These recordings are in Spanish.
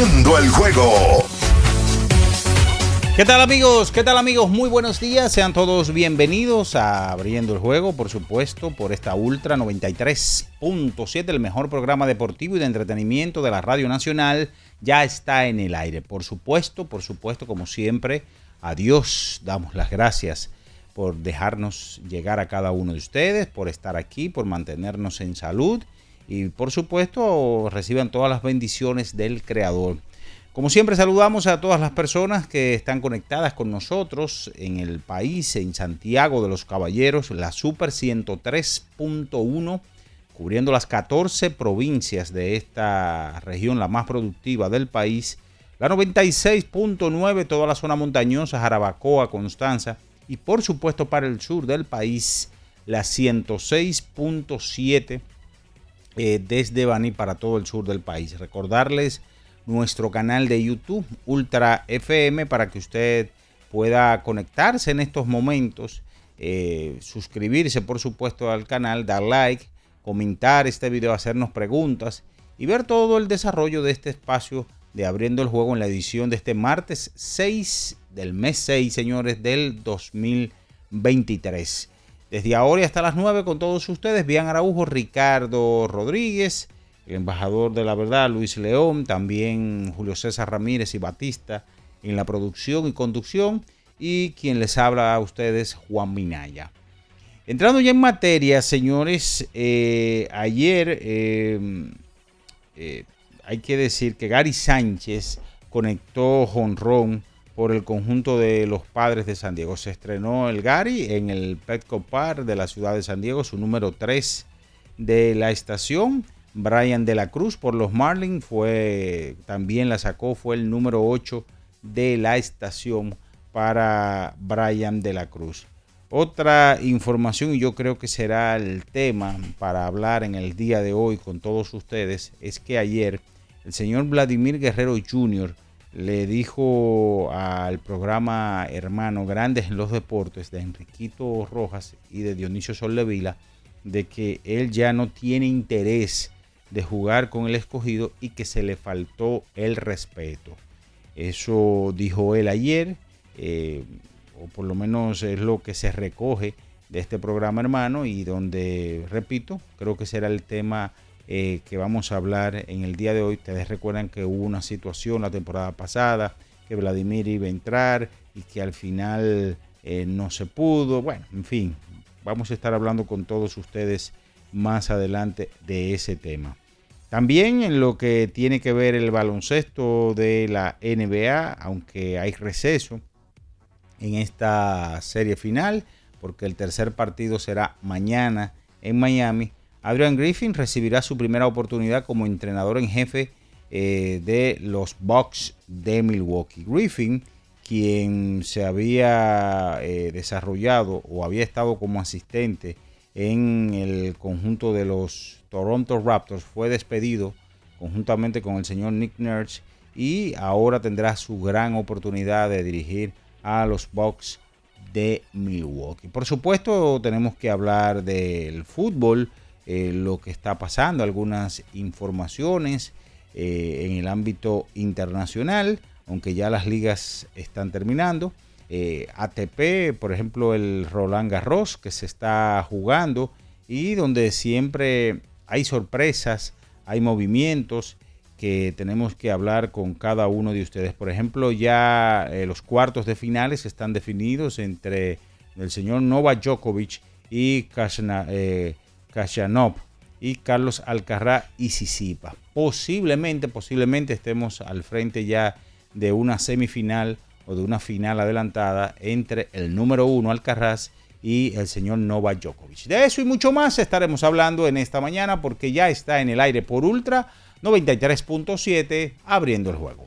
Abriendo el juego. ¿Qué tal amigos? ¿Qué tal amigos? Muy buenos días. Sean todos bienvenidos a Abriendo el Juego, por supuesto, por esta Ultra 93.7, el mejor programa deportivo y de entretenimiento de la Radio Nacional. Ya está en el aire. Por supuesto, por supuesto, como siempre, a Dios damos las gracias por dejarnos llegar a cada uno de ustedes, por estar aquí, por mantenernos en salud y por supuesto reciban todas las bendiciones del Creador. Como siempre saludamos a todas las personas que están conectadas con nosotros en el país, en Santiago de los Caballeros, la Super 103.1, cubriendo las 14 provincias de esta región, la más productiva del país, la 96.9, toda la zona montañosa, Jarabacoa, Constanza, y por supuesto para el sur del país, la 106.7 eh, desde Baní para todo el sur del país. Recordarles nuestro canal de YouTube Ultra FM para que usted pueda conectarse en estos momentos, eh, suscribirse por supuesto al canal, dar like, comentar este video, hacernos preguntas y ver todo el desarrollo de este espacio de abriendo el juego en la edición de este martes 6 del mes 6, señores, del 2023. Desde ahora y hasta las 9 con todos ustedes, Bian Araujo, Ricardo Rodríguez, el embajador de la verdad, Luis León, también Julio César Ramírez y Batista en la producción y conducción, y quien les habla a ustedes, Juan Minaya. Entrando ya en materia, señores, eh, ayer eh, eh, hay que decir que Gary Sánchez conectó jonrón por el conjunto de los padres de San Diego. Se estrenó el Gary en el Petco Park de la ciudad de San Diego, su número 3 de la estación. Brian de la Cruz por los Marlins fue también la sacó, fue el número 8 de la estación para Brian de la Cruz. Otra información, y yo creo que será el tema para hablar en el día de hoy con todos ustedes, es que ayer el señor Vladimir Guerrero Jr. le dijo al programa Hermano Grandes en los Deportes de Enriquito Rojas y de Dionisio Soldevila de que él ya no tiene interés de jugar con el escogido y que se le faltó el respeto. Eso dijo él ayer, eh, o por lo menos es lo que se recoge de este programa hermano y donde, repito, creo que será el tema eh, que vamos a hablar en el día de hoy. Ustedes recuerdan que hubo una situación la temporada pasada, que Vladimir iba a entrar y que al final eh, no se pudo. Bueno, en fin, vamos a estar hablando con todos ustedes más adelante de ese tema. También en lo que tiene que ver el baloncesto de la NBA, aunque hay receso en esta serie final, porque el tercer partido será mañana en Miami. Adrian Griffin recibirá su primera oportunidad como entrenador en jefe eh, de los Bucks de Milwaukee. Griffin, quien se había eh, desarrollado o había estado como asistente en el conjunto de los Toronto Raptors, fue despedido conjuntamente con el señor Nick Nurse y ahora tendrá su gran oportunidad de dirigir a los Bucks de Milwaukee. Por supuesto, tenemos que hablar del fútbol eh, lo que está pasando, algunas informaciones eh, en el ámbito internacional, aunque ya las ligas están terminando. Eh, ATP, por ejemplo, el Roland Garros que se está jugando y donde siempre hay sorpresas, hay movimientos que tenemos que hablar con cada uno de ustedes. Por ejemplo, ya los cuartos de finales están definidos entre el señor Novak Djokovic y Kashanov y Carlos Alcarrá y Sisipa. Posiblemente, posiblemente estemos al frente ya de una semifinal o de una final adelantada entre el número uno Alcaraz y el señor Novak Djokovic. De eso y mucho más estaremos hablando en esta mañana porque ya está en el aire por Ultra 93.7 abriendo el juego.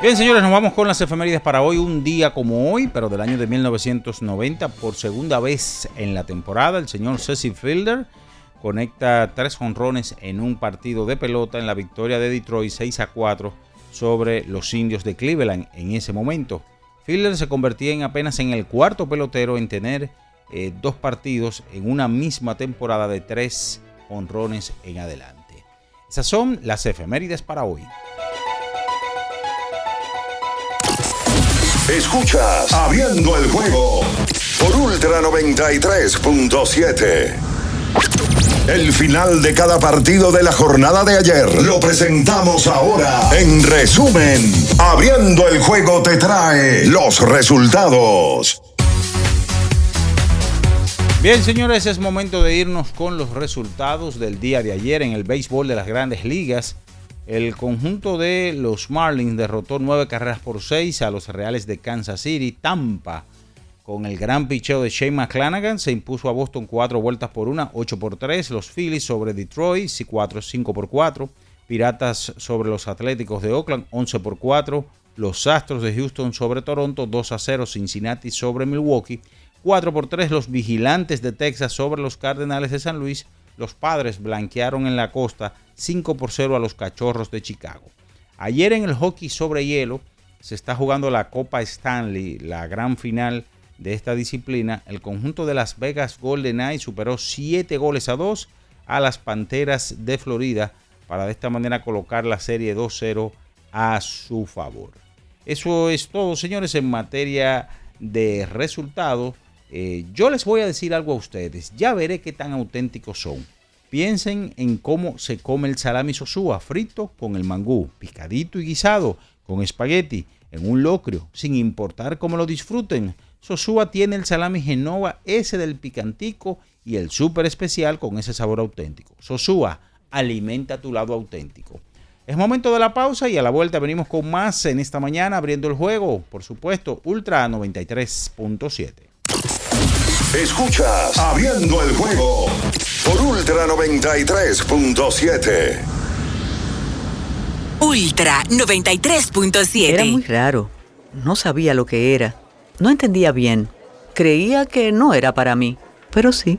Bien, señores, nos vamos con las efemérides para hoy, un día como hoy, pero del año de 1990, por segunda vez en la temporada, el señor Cecil Fielder conecta tres honrones en un partido de pelota en la victoria de Detroit 6 a 4 sobre los indios de Cleveland en ese momento. Fielder se convertía en apenas en el cuarto pelotero en tener eh, dos partidos en una misma temporada de tres honrones en adelante. Esas son las efemérides para hoy. Escuchas Abriendo el juego por Ultra 93.7. El final de cada partido de la jornada de ayer lo presentamos ahora. En resumen, Abriendo el juego te trae los resultados. Bien, señores, es momento de irnos con los resultados del día de ayer en el béisbol de las grandes ligas. El conjunto de los Marlins derrotó nueve carreras por seis a los Reales de Kansas City. Tampa, con el gran picheo de Shane McClanagan, se impuso a Boston cuatro vueltas por una, ocho por tres. Los Phillies sobre Detroit, cuatro, cinco por cuatro. Piratas sobre los Atléticos de Oakland, 11 por 4. Los Astros de Houston sobre Toronto, 2 a 0. Cincinnati sobre Milwaukee, 4 por 3. Los Vigilantes de Texas sobre los Cardenales de San Luis. Los Padres blanquearon en la costa 5 por 0 a los Cachorros de Chicago. Ayer en el hockey sobre hielo se está jugando la Copa Stanley, la gran final de esta disciplina. El conjunto de Las Vegas Golden Knights superó 7 goles a 2 a las Panteras de Florida para de esta manera colocar la serie 2-0 a su favor. Eso es todo, señores, en materia de resultados. Eh, yo les voy a decir algo a ustedes. Ya veré qué tan auténticos son. Piensen en cómo se come el salami sosúa frito con el mangú, picadito y guisado, con espagueti, en un locrio, sin importar cómo lo disfruten. Sosúa tiene el salami Genova, ese del picantico y el súper especial con ese sabor auténtico. Sosúa, alimenta tu lado auténtico. Es momento de la pausa y a la vuelta venimos con más en esta mañana abriendo el juego, por supuesto, Ultra 93.7. Escuchas Abriendo el juego por Ultra 93.7. Ultra 93.7. Era muy raro. No sabía lo que era. No entendía bien. Creía que no era para mí, pero sí.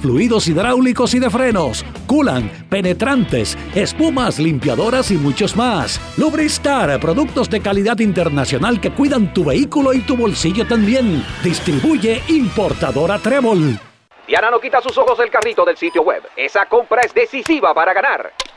fluidos hidráulicos y de frenos, culan, penetrantes, espumas, limpiadoras y muchos más. Lubristar, productos de calidad internacional que cuidan tu vehículo y tu bolsillo también. Distribuye importadora Trébol. Diana no quita sus ojos del carrito del sitio web. Esa compra es decisiva para ganar.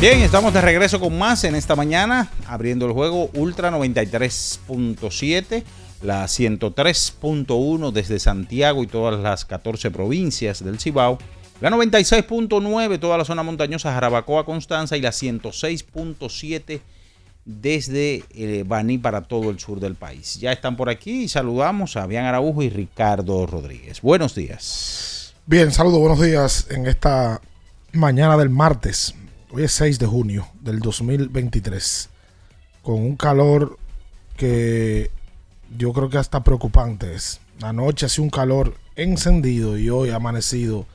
Bien, estamos de regreso con más en esta mañana, abriendo el juego Ultra 93.7, la 103.1 desde Santiago y todas las 14 provincias del Cibao, la 96.9 toda la zona montañosa Jarabacoa, Constanza y la 106.7 desde eh, Baní para todo el sur del país. Ya están por aquí y saludamos a Bian Araujo y Ricardo Rodríguez. Buenos días. Bien, saludos, buenos días en esta mañana del martes Hoy es 6 de junio del 2023. Con un calor que yo creo que hasta preocupante es. Anoche hacía un calor encendido y hoy ha amanecido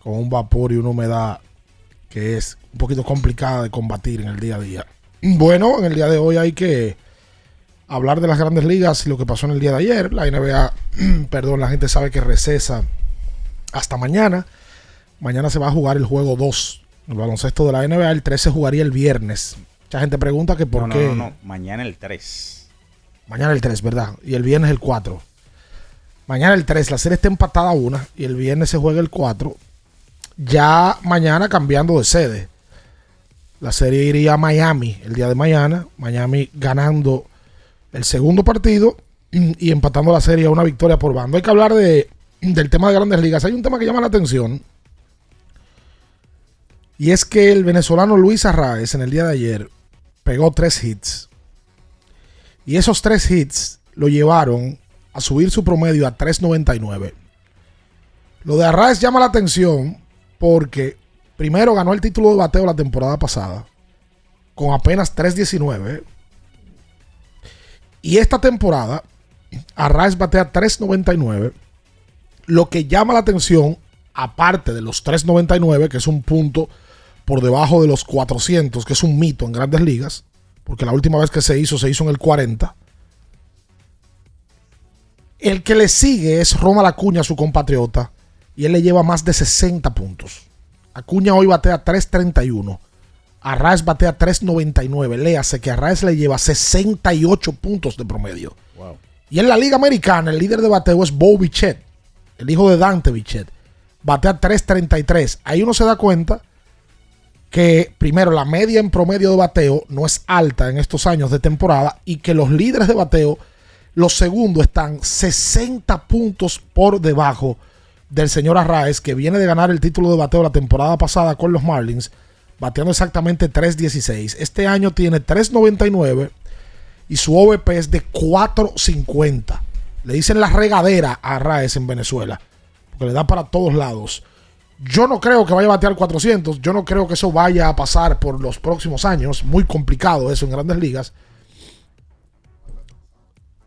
con un vapor y una humedad que es un poquito complicada de combatir en el día a día. Bueno, en el día de hoy hay que hablar de las grandes ligas y lo que pasó en el día de ayer. La NBA, perdón, la gente sabe que recesa hasta mañana. Mañana se va a jugar el juego 2 el baloncesto de la NBA, el 3 se jugaría el viernes. Mucha gente pregunta que por qué. No, no, mañana el 3. Mañana el 3, ¿verdad? Y el viernes el 4. Mañana el 3, la serie está empatada a una y el viernes se juega el 4. Ya mañana cambiando de sede. La serie iría a Miami el día de mañana. Miami ganando el segundo partido y empatando la serie a una victoria por bando. Hay que hablar de, del tema de grandes ligas. Hay un tema que llama la atención y es que el venezolano Luis Arraez en el día de ayer pegó tres hits. Y esos tres hits lo llevaron a subir su promedio a 3.99. Lo de Arraez llama la atención porque primero ganó el título de bateo la temporada pasada con apenas 3.19. Y esta temporada Arraez batea 3.99. Lo que llama la atención, aparte de los 3.99, que es un punto por debajo de los 400, que es un mito en grandes ligas, porque la última vez que se hizo se hizo en el 40. El que le sigue es Ronald Acuña, su compatriota, y él le lleva más de 60 puntos. Acuña hoy batea 3.31. Arraez batea 3.99. Léase que Arraez le lleva 68 puntos de promedio. Y en la Liga Americana, el líder de bateo es Bobby Chet, el hijo de Dante Bichette, batea 3.33. Ahí uno se da cuenta que, primero, la media en promedio de bateo no es alta en estos años de temporada y que los líderes de bateo, los segundos, están 60 puntos por debajo del señor Arraez, que viene de ganar el título de bateo la temporada pasada con los Marlins, bateando exactamente 3.16. Este año tiene 3.99 y su OVP es de 4.50. Le dicen la regadera a Arraez en Venezuela, le da para todos lados. Yo no creo que vaya a batear 400. Yo no creo que eso vaya a pasar por los próximos años. Muy complicado eso en grandes ligas.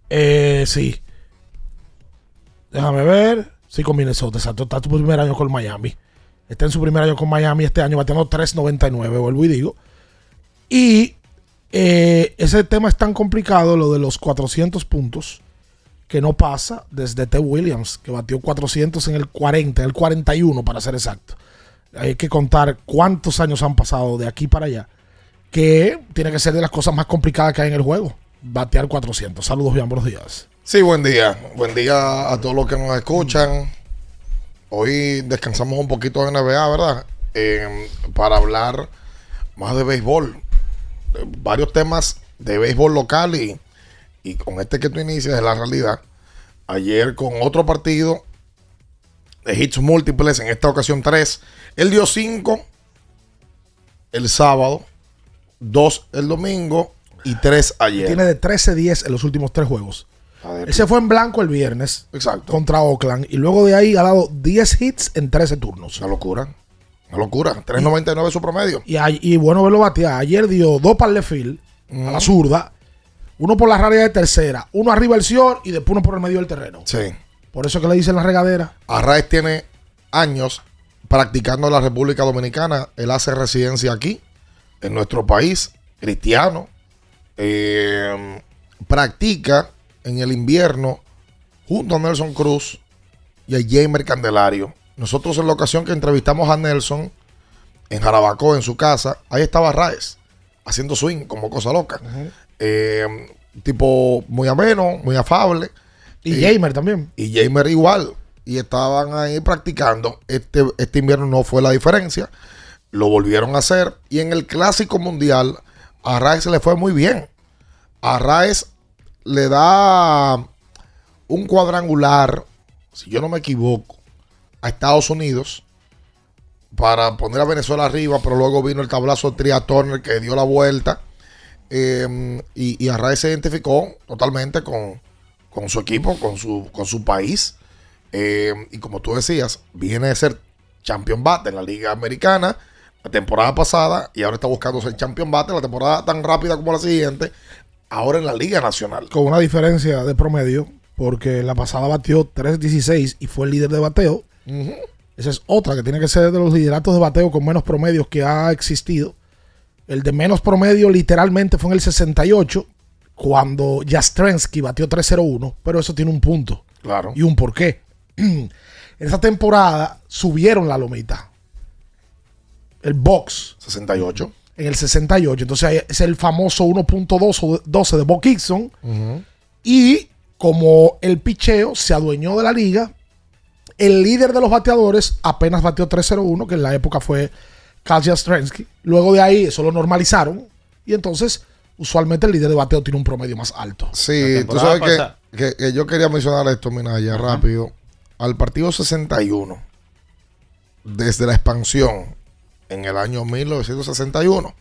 Eh, sí. Déjame ver. Sí, con Minnesota. Exacto. Está su primer año con Miami. Está en su primer año con Miami este año bateando 3.99, vuelvo y digo. Y eh, ese tema es tan complicado, lo de los 400 puntos, que no pasa desde T. Williams, que batió 400 en el 40, en el 41 para ser exacto. Hay que contar cuántos años han pasado de aquí para allá, que tiene que ser de las cosas más complicadas que hay en el juego, batear 400. Saludos, bien, buenos días. Sí, buen día. Buen día a todos los que nos escuchan. Hoy descansamos un poquito de NBA, ¿verdad? Eh, para hablar más de béisbol. Varios temas de béisbol local y, y con este que tú inicias es la realidad. Ayer con otro partido de hits múltiples, en esta ocasión tres. Él dio cinco el sábado, dos el domingo y tres ayer. Tiene de 13-10 en los últimos tres juegos. Él se fue en blanco el viernes Exacto. contra Oakland y luego de ahí ha dado 10 hits en 13 turnos. Una locura. Una locura. 3.99 es su promedio. Y, y bueno verlo batear. Ayer dio dos par de field a la zurda, uno por la raya de tercera, uno arriba del señor y después uno por el medio del terreno. Sí. Por eso que le dicen la regadera. Arraez tiene años practicando en la República Dominicana. Él hace residencia aquí, en nuestro país, cristiano. Eh, practica en el invierno junto a Nelson Cruz y a Jamer Candelario. Nosotros en la ocasión que entrevistamos a Nelson en Jarabacoa, en su casa, ahí estaba Arraez haciendo swing como cosa loca. Eh, tipo muy ameno, muy afable. Y Jamer también. Y Jamer igual. Y estaban ahí practicando. Este, este invierno no fue la diferencia. Lo volvieron a hacer. Y en el Clásico Mundial, a Raez se le fue muy bien. A Raez le da un cuadrangular, si yo no me equivoco, a Estados Unidos para poner a Venezuela arriba, pero luego vino el tablazo de Tria Turner que dio la vuelta. Eh, y, y Arraez se identificó totalmente con, con su equipo, con su, con su país. Eh, y como tú decías, viene de ser champion bate en la Liga Americana la temporada pasada y ahora está buscando ser champion bate la temporada tan rápida como la siguiente, ahora en la Liga Nacional. Con una diferencia de promedio, porque la pasada batió 3.16 y fue el líder de bateo. Esa es otra que tiene que ser de los lideratos de bateo con menos promedios que ha existido. El de menos promedio literalmente fue en el 68, cuando Jastrensky batió 3.01, pero eso tiene un punto. Claro. Y un porqué. en esa temporada subieron la lomita. El box. 68. En el 68. Entonces es el famoso 1.12 de Bob Gibson. Y como el picheo se adueñó de la liga, el líder de los bateadores apenas bateó 3-0-1, que en la época fue Kyle Jastrensky. Luego de ahí eso lo normalizaron. Y entonces, usualmente el líder de bateo tiene un promedio más alto. Sí, tú sabes que, que- que yo quería mencionar esto, Minaya, rápido. Al partido 61, desde la expansión en el año 1961,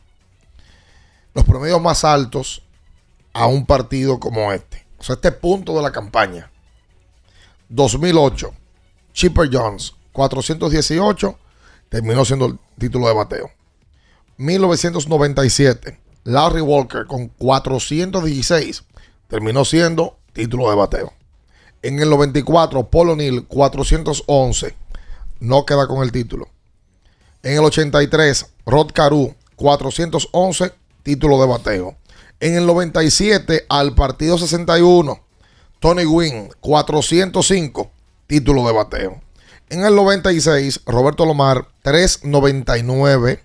los promedios más altos a un partido como este. O sea, este punto de la campaña. 2008, Chipper Jones, 418, terminó siendo el título de bateo. 1997, Larry Walker con 416 terminó siendo título de bateo. En el 94, Paul O'Neill 411 no queda con el título. En el 83, Rod Carew 411 título de bateo. En el 97, al partido 61, Tony Gwynn 405 título de bateo. En el 96, Roberto Lomar 399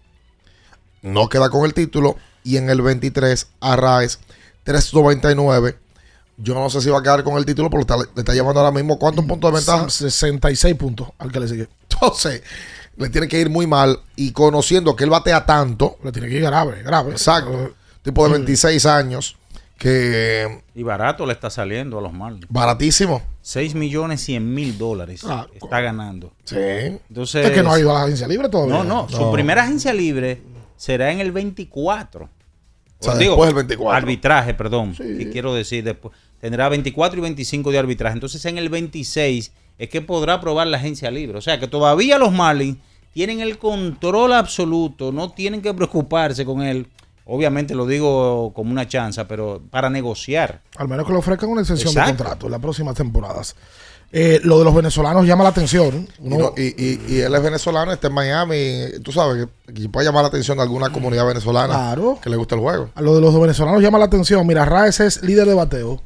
no queda con el título. Y en el 23, Arraez 399 Yo no sé si va a quedar con el título, está- le está llevando ahora mismo cuántos puntos de ventaja. 66 puntos al que le sigue. Entonces, le tiene que ir muy mal. Y conociendo que él batea tanto. Le tiene que ir grave, grave. Exacto. Tipo de 26 años. Que Y barato le está saliendo a los Marlins. baratísimo. 6 millones 100 mil dólares Ah, está ganando. Sí. Entonces, Es que no ha ido a la agencia libre todavía. No, no, Su primera agencia libre será en el 24. O sea, O digo, después del 24. Arbitraje, perdón. ¿Qué quiero decir después? Tendrá 24 y 25 de arbitraje. Entonces en el 26 es que podrá aprobar la agencia libre. O sea que todavía los Marlins tienen el control absoluto. No tienen que preocuparse con él. Obviamente lo digo como una chanza, pero para negociar. Al menos que le ofrezcan una extensión de contrato en las próximas temporadas. Eh, lo de los venezolanos llama la atención. Y, Uno- no- y- y- y él es venezolano, está en Miami. Tú sabes que, que puede llamar la atención de alguna comunidad venezolana Claro. que le gusta el juego. A lo de los venezolanos llama la atención. Mira, Raes es líder de bateo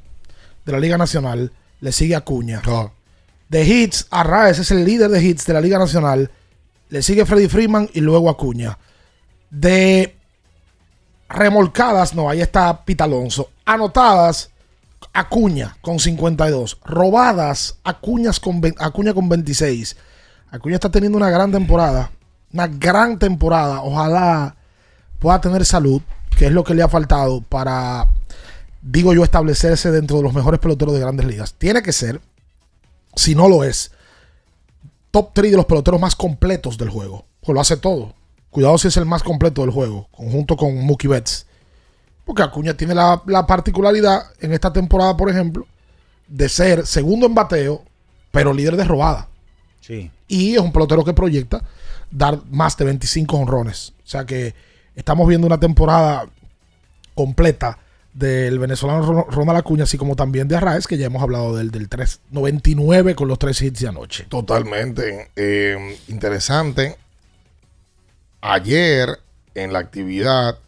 de la Liga Nacional. Le sigue Acuña. De hits, Arraes es el líder de hits de la Liga Nacional. Le sigue Freddy Freeman y luego Acuña. De remolcadas, no, ahí está Pita Alonso. Anotadas, Acuña con 52. Robadas, Acuñas con, Acuña con 26. Acuña está teniendo una gran temporada. Una gran temporada. Ojalá pueda tener salud, que es lo que le ha faltado para, digo yo, establecerse dentro de los mejores peloteros de grandes ligas. Tiene que ser, si no lo es, top 3 de los peloteros más completos del juego. Pues lo hace todo. Cuidado si es el más completo del juego, conjunto con Mookie Betts. Porque Acuña tiene la, la particularidad en esta temporada, por ejemplo, de ser segundo en bateo, pero líder de robada. Sí. Y es un pelotero que proyecta dar más de 25 honrones. O sea que estamos viendo una temporada completa del venezolano Ron- Ronald Acuña, así como también de Arraez, que ya hemos hablado del, del 399 con los tres hits de anoche. Totalmente. Eh, interesante. Ayer, en la actividad,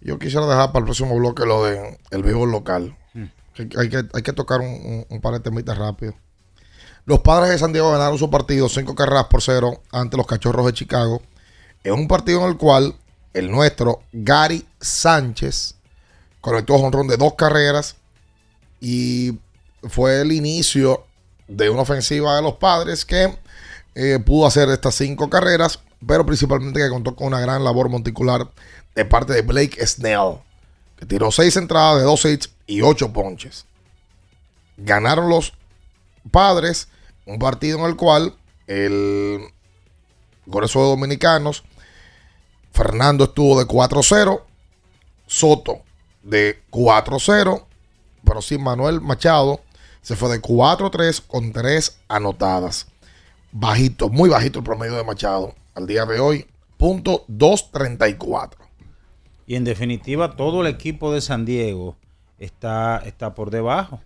yo quisiera dejar para el próximo bloque lo de el béisbol local. Que Hay, que, hay que tocar un, un, un par de temitas rápido. Los padres de San Diego ganaron su partido 5 carreras por 0 ante los cachorros de Chicago. Es un partido en el cual el nuestro, Gary Sánchez, conectó honrón de dos carreras y fue el inicio de una ofensiva de los padres que eh, pudo hacer estas cinco carreras, pero principalmente que contó con una gran labor monticular de parte de Blake Snell, que tiró seis entradas de dos hits y ocho ponches. Ganaron los padres un partido en el cual el grueso de dominicanos, Fernando estuvo de 4-0, Soto de 4-0, pero sin Manuel Machado se fue de 4-3 con 3 anotadas. Bajito, muy bajito el promedio de Machado al día de hoy, punto 234. Y en definitiva, todo el equipo de San Diego está, está por debajo.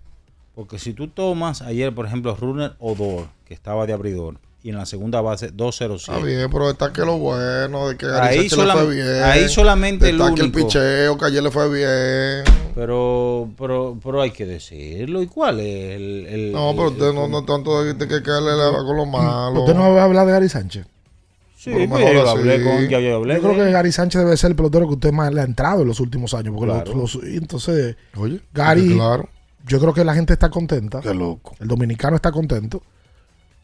Porque si tú tomas ayer, por ejemplo, Runner Odor, que estaba de abridor, y en la segunda base Está 207. bien, pero está que lo bueno de que Ahí Gary Sánchez le fue bien. ahí solamente el Está que el único. picheo que ayer le fue bien. Pero, pero, pero hay que decirlo. ¿Y cuál es el, el- No, pero el- usted no, no tanto de que caerle la- con lo malo. ¿Usted no va a hablar de Gary Sánchez? Sí, pues mejor yo hablé con, yo hablé Yo creo que Gary Sánchez debe ser el pelotero que usted más le ha entrado en los últimos años. Porque Claro. los- los- y entonces, Oye, Gary, claro. yo creo que la gente está contenta. Qué loco. El dominicano está contento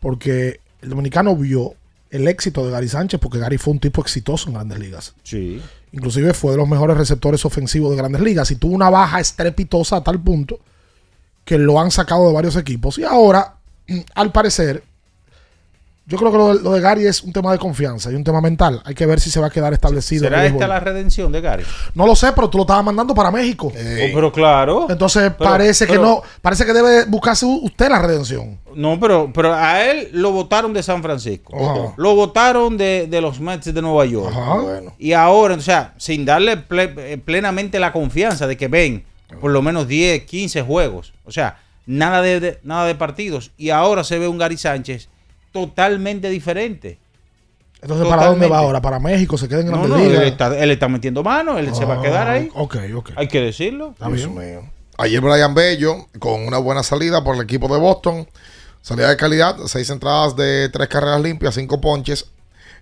porque el dominicano vio el éxito de Gary Sánchez porque Gary fue un tipo exitoso en grandes ligas. Sí. Inclusive fue de los mejores receptores ofensivos de grandes ligas y tuvo una baja estrepitosa a tal punto que lo han sacado de varios equipos. Y ahora, al parecer, yo creo que lo de, lo de Gary es un tema de confianza y un tema mental. Hay que ver si se va a quedar establecido. en el ¿Será esta la redención de Gary? No lo sé, pero tú lo estabas mandando para México. Oh, pero claro. Entonces Pero- parece que no, parece que debe buscarse usted la redención. No, pero, pero a él lo votaron de San Francisco. Ajá. Lo votaron de, de los Mets de Nueva York. Ajá. Bueno. Y ahora, o sea, sin darle ple- eh, plenamente la confianza de que ven por lo menos 10, 15 juegos. O sea, nada de, de- nada de partidos. Y ahora se ve un Gary Sánchez totalmente diferente. Entonces, ¿para dónde va ahora? ¿Para México? ¿Se queda en No, Grandes no, él, Ligas? está, él está metiendo mano, él se va a quedar ahí. Ah, Ok, ok. Hay que decirlo. Está Dios bien. mío. Ayer Brian Bello, con una buena salida por el equipo de Boston. Salida de calidad, seis entradas de tres carreras limpias, cinco ponches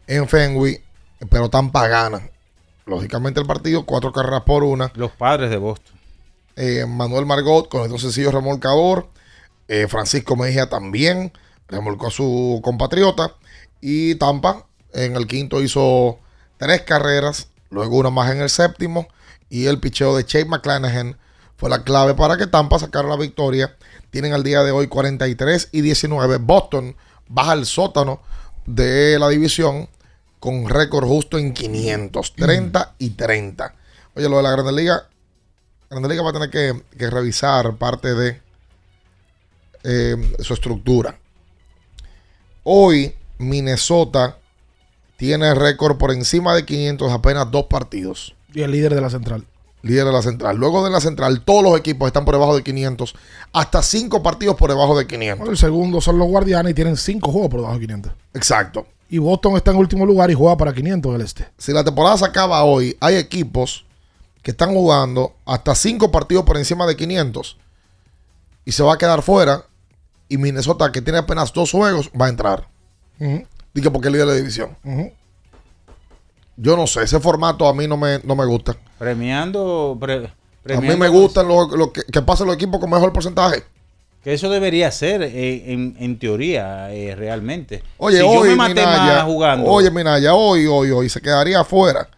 en Fenway, pero Tampa gana. Lógicamente el partido, cuatro carreras por una. Los padres de Boston. eh, Manuel Margot con el sencillo remolcador. Eh, Francisco Mejía también remolcó a su compatriota. Y Tampa en el quinto hizo tres carreras, luego una más en el séptimo. Y el picheo de Chase McClanahan fue la clave para que Tampa sacara la victoria. Tienen al día de hoy 43 y 19. Boston baja al sótano de la división con récord justo en 530 y 30. Oye, lo de la Grande Liga, Grande Liga va a tener que, que revisar parte de eh, su estructura. Hoy Minnesota tiene récord por encima de 500 apenas dos partidos. Y el líder de la central. Líder de la central. Luego de la central, todos los equipos están por debajo de 500. Hasta cinco partidos por debajo de 500. El segundo son los guardianes y tienen cinco juegos por debajo de 500. Exacto. Y Boston está en último lugar y juega para 500 del este. Si la temporada se acaba hoy, hay equipos que están jugando hasta cinco partidos por encima de 500 y se va a quedar fuera. Y Minnesota, que tiene apenas dos juegos, va a entrar. Dije porque es líder de la división. Yo no sé, ese formato a mí no me, no me gusta. Premiando. pre- A mí me gustan lo, lo que, que pasen los equipos con mejor porcentaje. Que eso debería ser eh, en, en teoría, eh, realmente. Oye, si hoy, yo me maté Minaya, más jugando. oye, Minaya, hoy, hoy, hoy se quedaría afuera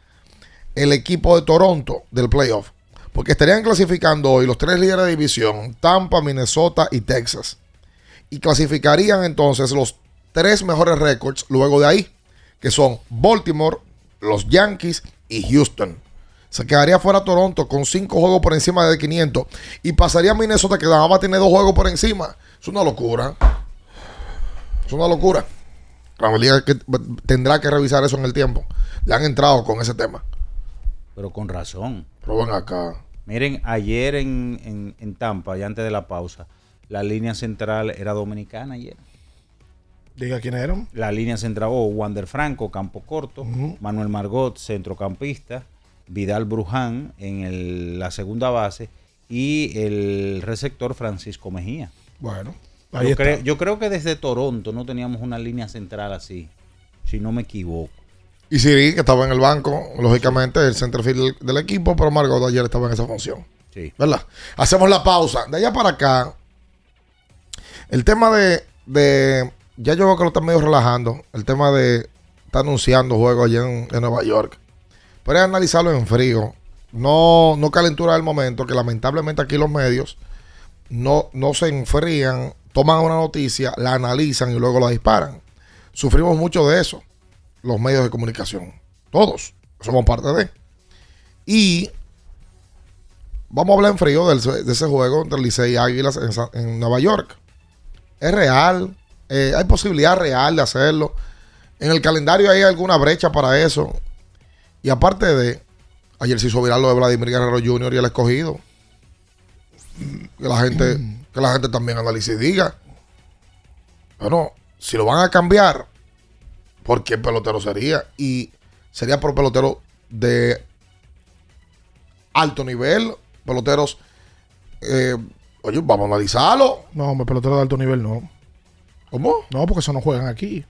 el equipo de Toronto del playoff. Porque estarían clasificando hoy los tres líderes de división, Tampa, Minnesota y Texas. Y clasificarían entonces los tres mejores récords luego de ahí, que son Baltimore, los Yankees y Houston. Se quedaría fuera Toronto con cinco juegos por encima de 500. Y pasaría a Minnesota que nada más tiene dos juegos por encima. Es una locura. Es una locura. La liga que tendrá que revisar eso en el tiempo. Le han entrado con ese tema. Pero con razón. Pero ven acá. Miren, ayer en, en, en Tampa, ya antes de la pausa, la línea central era dominicana ayer. Diga quiénes eran. La línea central, oh, Wander Franco, campo corto, Manuel Margot, centrocampista, Vidal Bruján en el- la segunda base y el receptor Francisco Mejía. Bueno, Yo, ahí está. cre- yo creo que desde Toronto no teníamos una línea central así, si no me equivoco. Y Siri, que estaba en el banco, lógicamente, el centerfield del equipo, pero Margot ayer estaba en esa función. Sí. ¿Verdad? Hacemos la pausa. De allá para acá, el tema de, de- ya yo veo que lo están medio relajando, el tema de, está anunciando juegos allá en, Nueva York. Pero es analizarlo en frío. No, no calentura del momento, que lamentablemente aquí los medios no, no se enfrían, toman una noticia, la analizan y luego la disparan. Sufrimos mucho de eso, los medios de comunicación. Todos somos parte de. Y vamos a hablar en frío de ese juego entre Licey y Águilas en Nueva York. Es real, eh, hay posibilidad real de hacerlo. En el calendario hay alguna brecha para eso. Y aparte de, ayer se hizo viral lo de Vladimir Guerrero Jr. y el escogido. Que la gente, que la gente también analice y diga. Bueno, si lo van a cambiar, ¿por qué pelotero sería? Y sería por pelotero de alto nivel, peloteros. eh, oye, vamos a analizarlo. No, hombre, pelotero de alto nivel no. ¿Cómo? No, porque eso no juegan aquí.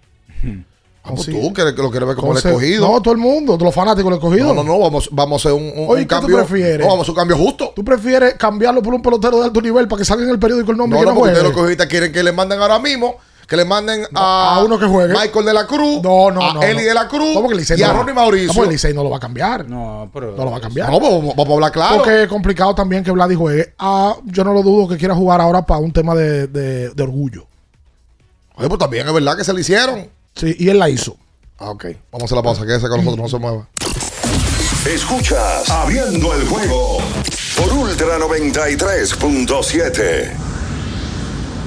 Ah, pues tú que lo quieres ver como el escogido. No, todo el mundo, todos los fanáticos del escogido. No, no, no, vamos, vamos a hacer un, un- Oye, un ¿qué tú cambio. prefieres? No, vamos a hacer un cambio justo. ¿Tú prefieres cambiarlo por un pelotero de alto nivel para que salga en el periódico el nombre No, que no, no porque ustedes los escogistas quieren que le manden ahora mismo, que le manden a, a uno que juegue. Michael de la Cruz, No, no, a no. Eli no. de la Cruz Licey y a Ronnie Mauricio. Porque el Licey no lo va a cambiar. No, pero. No lo va a cambiar. No, vamos, a hablar claro. Porque es complicado también que Vladi juegue. Ah, yo no lo dudo que quiera jugar ahora para un tema de, de- de orgullo. Oye, pues también es verdad que se le hicieron. Sí, y él la hizo. Ah, ok. Vamos a hacer la pausa, que ese con nosotros no se mueva. Escuchas Abriendo el juego por Ultra 93.7.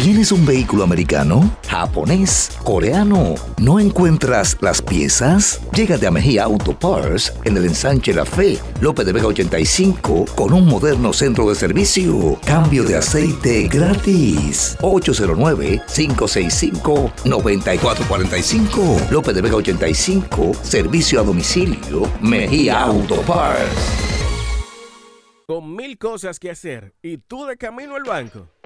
¿Tienes un vehículo americano, japonés, coreano? ¿No encuentras las piezas? Llégate a Mejía Auto Parts en el ensanche La Fe, López de Vega 85, con un moderno centro de servicio. Cambio de aceite gratis. 809-565-9445. López de Vega 85, servicio a domicilio. Mejía Auto Parts. Con mil cosas que hacer y tú de camino al banco.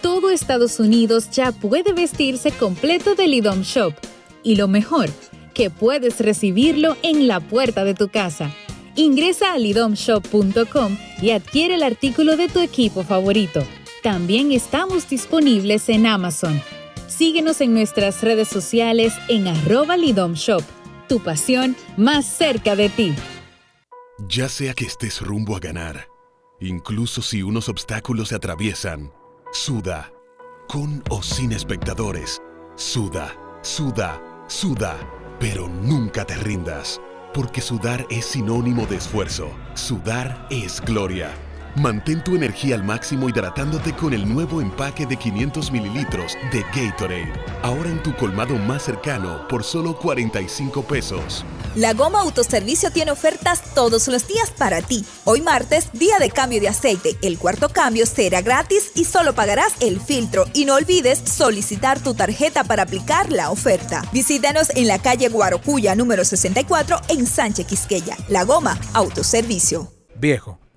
Todo Estados Unidos ya puede vestirse completo del IDOM Shop. Y lo mejor, que puedes recibirlo en la puerta de tu casa. Ingresa a lidomshop.com y adquiere el artículo de tu equipo favorito. También estamos disponibles en Amazon. Síguenos en nuestras redes sociales en arroba lidomshop. Tu pasión más cerca de ti. Ya sea que estés rumbo a ganar, incluso si unos obstáculos se atraviesan, suda, con o sin espectadores, suda, suda, suda, pero nunca te rindas, porque sudar es sinónimo de esfuerzo, sudar es gloria. Mantén tu energía al máximo hidratándote con el nuevo empaque de 500 mililitros de Gatorade, ahora en tu colmado más cercano por solo 45 pesos. La Goma Autoservicio tiene ofertas todos los días para ti. Hoy martes, día de cambio de aceite. El cuarto cambio será gratis y solo pagarás el filtro. Y no olvides solicitar tu tarjeta para aplicar la oferta. Visítanos en la calle Guarocuya número 64 en Sánchez Quisqueya. La Goma Autoservicio. Viejo,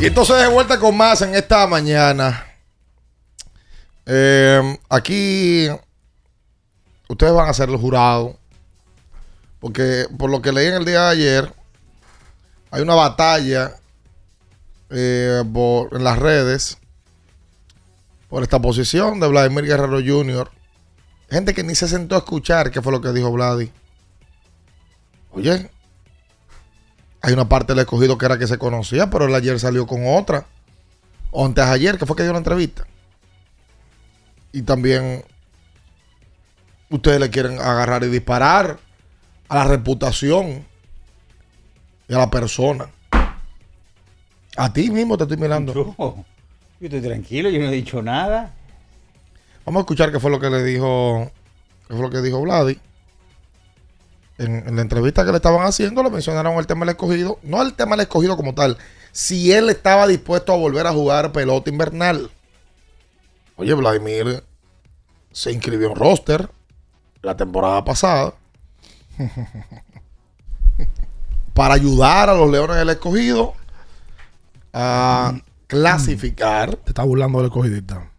Y entonces de vuelta con más en esta mañana. Eh, aquí ustedes van a ser los jurados. Porque por lo que leí en el día de ayer, hay una batalla eh, en las redes por esta posición de Vladimir Guerrero Jr. Gente que ni se sentó a escuchar qué fue lo que dijo Vladi. Oye, hay una parte del escogido que era que se conocía, pero él ayer salió con otra. O antes ayer, que fue que dio una entrevista. Y también ustedes le quieren agarrar y disparar a la reputación y a la persona. A ti mismo te estoy mirando. Yo, yo estoy tranquilo, yo no he dicho nada. Vamos a escuchar qué fue lo que le dijo, qué fue lo que dijo Vladi. En, en la entrevista que le estaban haciendo, le mencionaron el tema del escogido. No el tema del escogido como tal. Si él estaba dispuesto a volver a jugar pelota invernal. Oye, Vladimir se inscribió en roster la temporada pasada para ayudar a los Leones del Escogido a clasificar. Te está burlando del escogidista.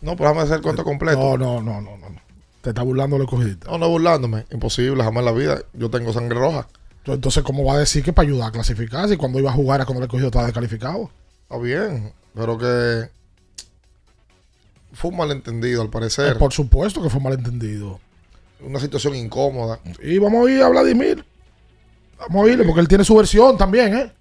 No, pero déjame hacer el cuento completo. No, no, no, no, no. Te está burlando del escogidista. No, no burlándome. Imposible, jamás en la vida. Yo tengo sangre roja. Entonces, ¿cómo va a decir que para ayudar a clasificar si cuando iba a jugar era cuando el escogido estaba descalificado? Está bien, pero que fue un malentendido al parecer. Eh, por supuesto que fue malentendido. Una situación incómoda. Y vamos a ir a Vladimir. Vamos a oírle porque él tiene su versión también, ¿eh?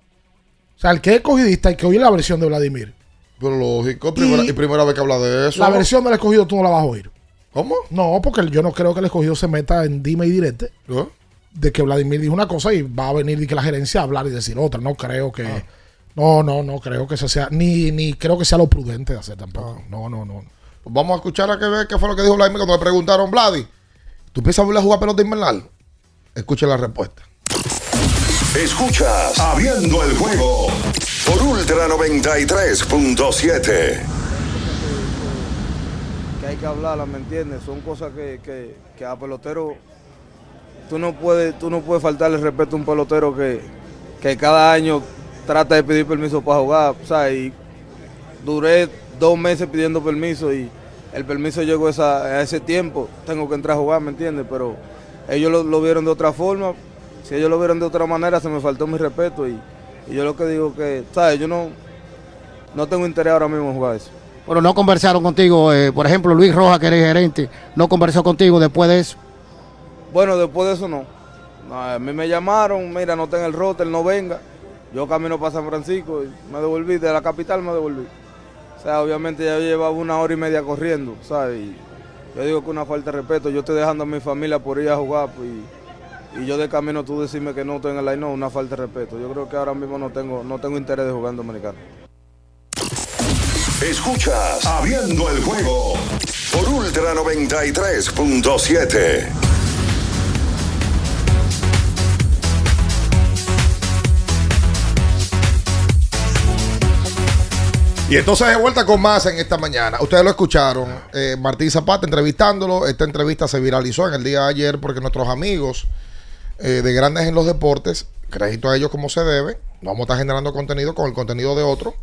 O sea, el que es escogidista hay que oír la versión de Vladimir. Pero lógico, primera, y, primera vez que habla de eso. La versión del escogido tú no la vas a oír. ¿Cómo? No, porque yo no creo que el escogido se meta en dime y direte. ¿Eh? De que Vladimir dijo una cosa y va a venir y que la gerencia a hablar y decir otra. No creo que. No, no, no creo que eso sea. Ni, ni creo que sea lo prudente de hacer tampoco. No, no, no. Pues vamos a escuchar a que ver qué fue lo que dijo Vladimir cuando le preguntaron, Vladi, ¿tú piensas volver a jugar pelota invernal? Escuche la respuesta. Escuchas Abriendo el juego por Ultra 93.7. hay que hablarla, ¿me entiendes? Son cosas que, que, a pelotero tú no puedes, tú no puedes faltarle respeto a un pelotero que, que cada año trata de pedir permiso para jugar, ¿sabes? Y duré dos meses pidiendo permiso y el permiso llegó esa- a ese tiempo, tengo que entrar a jugar, ¿me entiendes? Pero ellos lo, lo vieron de otra forma, si ellos lo vieron de otra manera se me faltó mi respeto y, y yo lo que digo que, ¿sabes? Yo no, no tengo interés ahora mismo en jugar eso. Pero no conversaron contigo, eh, por ejemplo, Luis Rojas, que eres gerente, no conversó contigo después de eso. Bueno, después de eso no. A mí me llamaron, mira, no está en el roster, no venga. Yo camino para San Francisco y me devolví, de la capital me devolví. O sea, obviamente ya llevaba una hora y media corriendo, ¿sabes? Y yo digo que una falta de respeto, yo estoy dejando a mi familia por ir a jugar pues, y, y yo de camino tú decirme que no estoy en el line, no, una falta de respeto. Yo creo que ahora mismo no tengo, no tengo interés de jugar en Dominicano. Escuchas Abriendo el juego por Ultra 93.7. Y entonces de vuelta con más en esta mañana. Ustedes lo escucharon. eh, Martín Zapata entrevistándolo. Esta entrevista se viralizó en el día de ayer porque nuestros amigos eh, de Grandes en los Deportes, crédito a ellos como se debe, no vamos a estar generando contenido con el contenido de otro.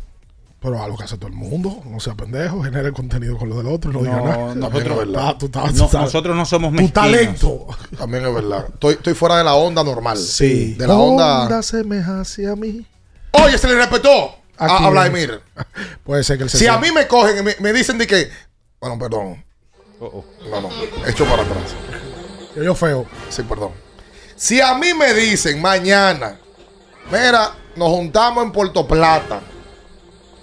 Pero algo que hace todo el mundo, no sea pendejo, genera el contenido con lo del otro, no, No, diga nada. nosotros- tú no, tú nosotros no somos Tu mezquinos. talento. También es verdad. Estoy, estoy fuera de la onda normal. Sí. De la onda. Onda semeja hacia mí. Oye, se le respetó a, ¿A a? Vladimir. Puede ser que el Si a mí me cogen y me, me dicen de que. Bueno, perdón. No, no. Echo para atrás. Yo, yo feo. Sí, perdón. Si a mí me dicen mañana, mira, nos juntamos en Puerto Plata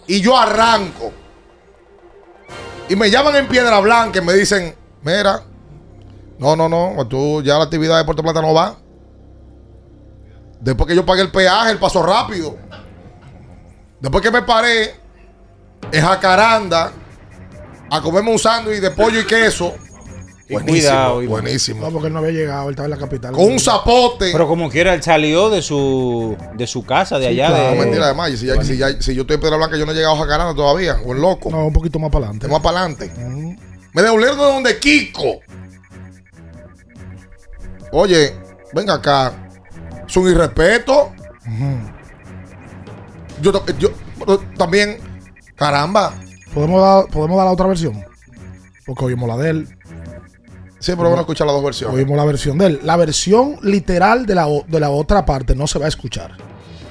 y yo arranco y me llaman en Piedra Blanca y me dicen, mira, no, no, no, tú ya la actividad de Puerto Plata no va. Después que yo pagué el peaje, el paso rápido. Después que me paré en Jacaranda a comerme un sándwich de pollo y queso. Y Buenísimo, cuidado, buenísimo. No, porque él no había llegado, él estaba en la capital. Con un zapote. Pero como quiera, él salió de su, de su casa, de allá. No, de, mentira, además. y Si, ya- si ya- si yo estoy en Piedra Blanca, yo no he llegado a Jacaranda todavía. O el loco. No, un poquito más para adelante. Más para adelante. Me devolvieron de donde Kiko. Oye, venga acá. Es un irrespeto. Yo, yo también. Caramba. ¿Podemos dar, ¿Podemos dar la otra versión? Porque oímos la de él. Sí, pero vamos a escuchar las dos versiones. Oímos la versión de él. La versión literal de la, de la otra parte no se va a escuchar.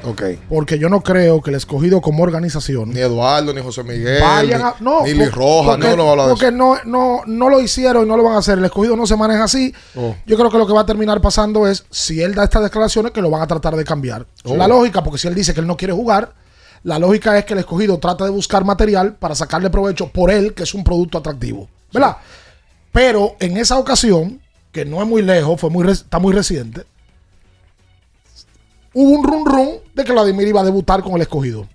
Ok. Porque yo no creo que el escogido como organización. Ni Eduardo, ni José Miguel. vayan a. No, ni por- Rojas, porque, no lo va a hablar de porque eso. no, no, no lo hicieron y no lo van a hacer. El escogido no se maneja así. Oh. Yo creo que lo que va a terminar pasando es, si él da estas declaraciones, que lo van a tratar de cambiar. Oh. La lógica, porque si él dice que él no quiere jugar, la lógica es que el escogido trata de buscar material para sacarle provecho por él, que es un producto atractivo. ¿Verdad? Pero en esa ocasión, que no es muy lejos, fue muy está muy reciente, hubo un run run de que Vladimir iba a debutar con el escogido.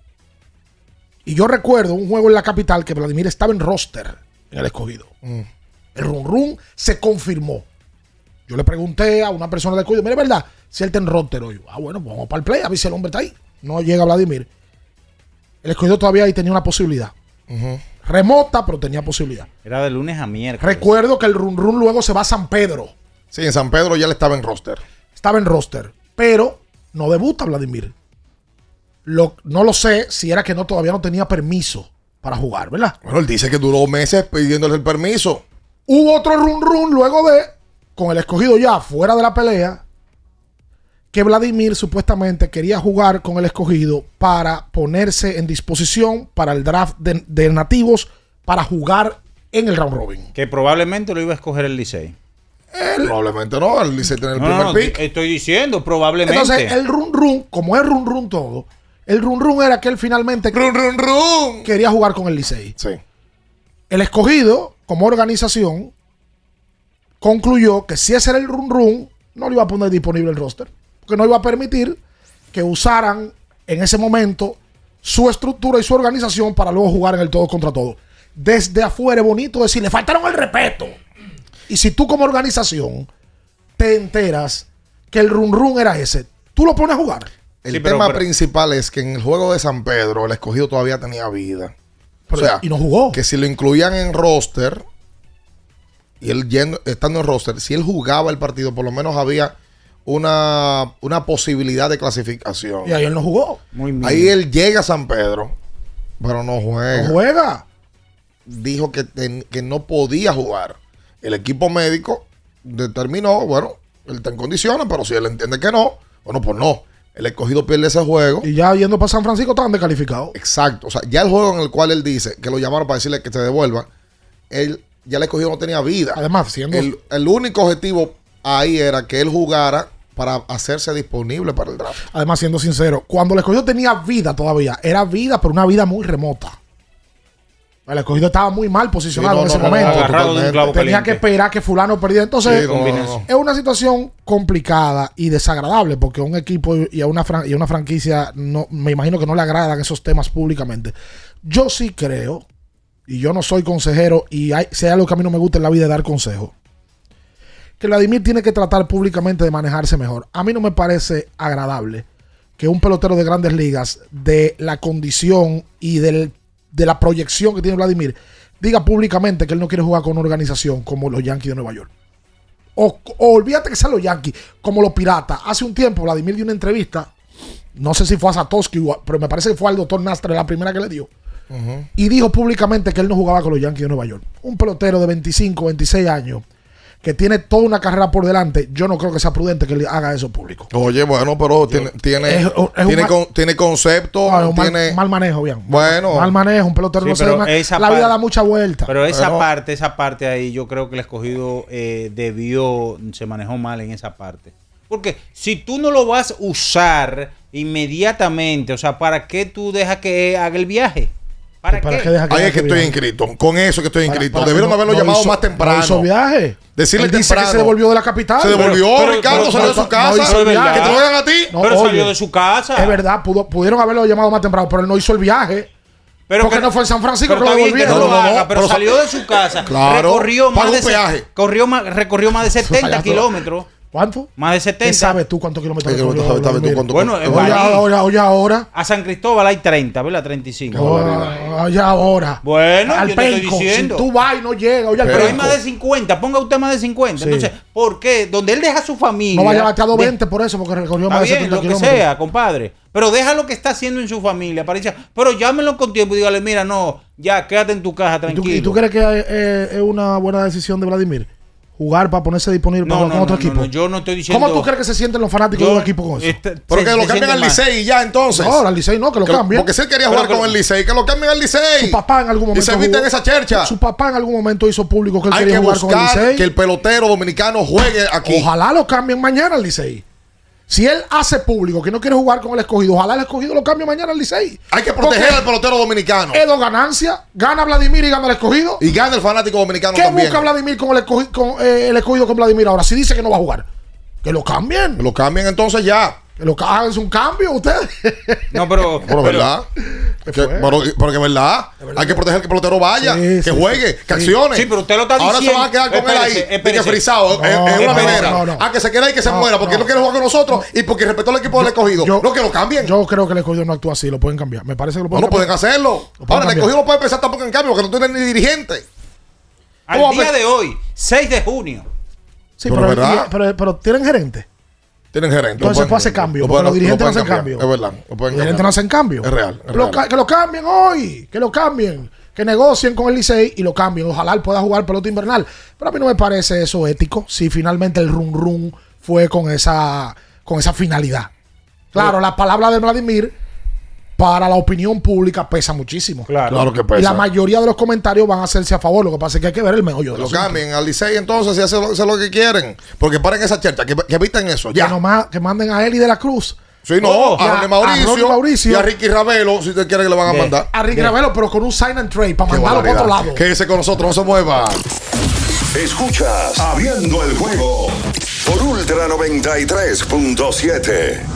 Y yo recuerdo un juego en la capital que Vladimir estaba en roster en el escogido. El run run se confirmó. Yo le pregunté a una persona del escogido, mire, ¿verdad? Si él está en roster hoy. Ah, bueno, pues vamos para el play, a ver si el hombre está ahí. No llega Vladimir. El escogido todavía ahí tenía una posibilidad. Remota, pero tenía posibilidad. Era de lunes a miércoles. Recuerdo que el run run luego se va a San Pedro. Sí, en San Pedro ya le estaba en roster. Estaba en roster. Pero no debuta Vladimir. Lo- no lo sé si era que no todavía no tenía permiso para jugar, ¿verdad? Bueno, él dice que duró meses pidiéndole el permiso. Hubo otro run run luego de, con el escogido ya fuera de la pelea, que Vladimir supuestamente quería jugar con el escogido para ponerse en disposición para el draft de, de nativos para jugar en el round robin. Que probablemente lo iba a escoger el Licey. Probablemente no, el Licey tiene el No, primer no, pick. estoy diciendo, probablemente. Entonces, el run run, como es run run todo, el run run era que él finalmente quería jugar con el Licey. Sí. El escogido, como organización, concluyó que si ese era el run run, no le iba a poner disponible el roster. Porque no iba a permitir que usaran en ese momento su estructura y su organización para luego jugar en el todo contra todo. Desde afuera es bonito decir, le faltaron el respeto. Y si tú como organización te enteras que el run run era ese, tú lo pones a jugar. El Sí, pero- tema pero- principal es que en el juego de San Pedro el escogido todavía tenía vida. Pero- o sea, y no jugó. que si lo incluían en roster y él yendo- estando en roster, si él jugaba el partido, por lo menos había una, una posibilidad de clasificación. Y ahí él no jugó. Ahí él llega a San Pedro, pero no juega. No juega. Dijo que, ten- que no podía jugar. El equipo médico determinó, bueno, él está en condiciones, pero si él entiende que no, bueno, pues no. El escogido pierde ese juego. Y ya yendo para San Francisco estaban descalificados. Exacto. O sea, ya el juego en el cual él dice que lo llamaron para decirle que se devuelva, él ya el escogido no tenía vida. Además, siendo- El, el único objetivo ahí era que él jugara para hacerse disponible para el draft. Además, siendo sincero, cuando el escogido tenía vida todavía, era vida, pero una vida muy remota. El escogido estaba muy mal posicionado Sí, no, en ese no, momento. agarrado de un clavo Tenía caliente. que esperar que fulano perdiera. Entonces, Sí, es una situación complicada y desagradable porque a un equipo y a una, fran- y a una franquicia no, me imagino que no le agradan esos temas públicamente. Yo sí creo, y yo no soy consejero, y hay, si hay algo que a mí no me gusta en la vida es dar consejo, que Vladimir tiene que tratar públicamente de manejarse mejor. A mí no me parece agradable que un pelotero de grandes ligas, de la condición y del- de la proyección que tiene Vladimir, diga públicamente que él no quiere jugar con una organización como los Yankees de Nueva York. O, o olvídate que sean los Yankees, como los Piratas. Hace un tiempo Vladimir dio una entrevista, no sé si fue a Satoshi, pero me parece que fue al doctor Nastre la primera que le dio. Y dijo públicamente que él no jugaba con los Yankees de Nueva York. Un pelotero de 25, 26 años que tiene toda una carrera por delante, yo no creo que sea prudente que le haga eso público. Oye, bueno, pero tiene, tiene, Es- es un tiene, mal- con- tiene concepto, mal, tiene... mal manejo, bien. Bueno. Mal manejo, un pelotero Sí, no pero esa La vida da mucha vuelta. Pero esa Pero- parte, esa parte ahí, yo creo que el escogido eh, debió, se manejó mal en esa parte. Porque si tú no lo vas a usar inmediatamente, o sea, ¿para qué tú dejas que haga el viaje? ¿Para, ¿Para qué? deja Ahí es que estoy viaje? inscrito. Con eso que estoy inscrito. Debieron no- haberlo no llamado hizo- más temprano. No hizo viaje. Decirle Él dice temprano. que se devolvió de la capital. Se devolvió, Pero- Ricardo, pero- salió de su casa. no hizo el viaje. que te lo hagan a ti. No, pero oye, salió de su casa. Es verdad, pudo- pudieron haberlo llamado más temprano, pero él no hizo el viaje. Pero porque que- no fue en San Francisco pero que lo bien que no lo No, no, no, haga, pero pero salió de su casa. Claro, recorrió más de un se- peaje. corrió más, recorrió más de 70 Payaso. kilómetros. ¿Cuánto? Más de ¿Qué 70. sabes tú cuántos kilómetros ¿Qué kilómetros sabes tú Vladimir? cuánto- Bueno, Baní. ahora, oye, ahora. A San Cristóbal hay 30, ¿verdad? 35. Oh, Oye, ahora. Bueno, Al yo te estoy penco. diciendo. Si tú vas y no llegas, oye, al Pero hay más de 50, ponga usted más de 50. Sí. Entonces, ¿por qué? Donde él deja a su familia. No vaya a batear de- 20 por eso, porque recorrió más de bien, 70 lo que kilómetros. sea, compadre. Pero deja lo que está haciendo en su familia. Para decir, pero llámenlo con tiempo y dígale, mira, no, ya quédate en tu casa ¿Y tú, tranquilo. y tú crees que eh, es una buena decisión de Vladimir? Jugar para ponerse disponible no, para no, con otro no, equipo. no, yo no estoy diciendo. ¿Cómo tú crees que se sienten los fanáticos Yo- de un equipo con eso? este- Pero se- que lo se cambien al. Licey y ya entonces. No, al Licey no, que lo Que cambien. Porque si él quería Pero jugar con el Licey, que lo cambien al Licey. Su papá en algún Y momento. se eviten jugó- esa chercha. Su papá en algún momento hizo público que él Hay quería que jugar con el Licey. que el pelotero dominicano juegue aquí. Ojalá lo cambien mañana al Licey. Si él hace público que no quiere jugar con el escogido, ojalá el escogido lo cambie mañana al Licey. Hay que proteger al pelotero dominicano. Es dos ganancias. Gana Vladimir y gana el escogido. Y gana el fanático dominicano ¿Qué también. busca Vladimir con el escogido, con, eh, el escogido con Vladimir ahora? Si dice que no va a jugar, que lo cambien. Que lo cambien entonces ya. Que lo hagan un cambio ustedes. No, pero. Pero verdad. Que- pero, pero que verdad. Hay que proteger que el pelotero vaya, Sí, que sí, juegue, que Sí. accione. Sí, pero usted lo está Ahora diciendo. se van a quedar con él ahí. Espérese, que frisado. No, en, en una nevera. no, no. Ah, que se quede ahí que se muera. Porque no. no quiere jugar con nosotros y porque respetó al equipo del escogido. no, que lo cambien. Yo creo que el escogido no actúa así, lo pueden cambiar. Me parece que lo No, pueden no pueden cambiar. hacerlo. Lo pueden Ahora, el escogido no puede empezar tampoco en cambio porque no tiene ni dirigente. Al ¿Cómo día de hoy, 6 de junio. Sí, Pero verdad. pero, pero tienen gerente. Tienen gerente. Entonces se puede hacer pueden- cambio. Porque pueden- los dirigentes no pueden hacen cambiar. cambio. Es verdad. Lo pueden Los dirigentes no hacen cambio. Es real. es que lo cambien hoy. Que lo cambien. Que negocien con el Licey y lo cambien. Ojalá él pueda jugar pelota invernal. Pero a mí no me parece eso ético. Si finalmente el run run fue con esa, con esa finalidad. Claro, la palabra de Vladimir para la opinión pública pesa muchísimo. Claro. Claro que Y pesa. la mayoría de los comentarios van a hacerse a favor. Lo que pasa es que hay que ver el meollo de Lo cambien al Licey entonces y hacen lo, hacen lo que quieren. Porque paren esa chercha, que, que eviten eso. Que, Ya. nomás, que manden a Eli de la Cruz. Sí, no, Oh, a Ronnie Mauricio, a Ronnie Mauricio. y a Ricky Ravelo, si usted quiere que le van a mandar. A Rick Bien. Ravelo, pero con un sign and trade para mandarlo para otro lado. Quédese con nosotros, no se mueva. Escuchas Abriendo el juego por Ultra 93.7.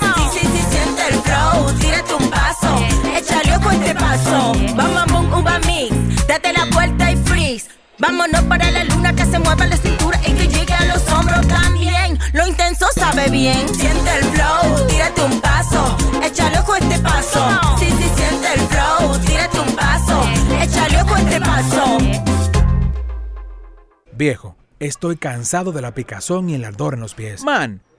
A este paso, bom, bom, uva mix. Date la vuelta y freeze, vámonos para la luna que se mueva la cintura y que llegue a los hombros también. Lo intenso sabe bien, siente el flow, tírate un paso, échale ojo a este paso. Sí, sí, siente el flow, tírate un paso, échale ojo a este paso. Viejo, estoy cansado de la picazón y el ardor en los pies. Man,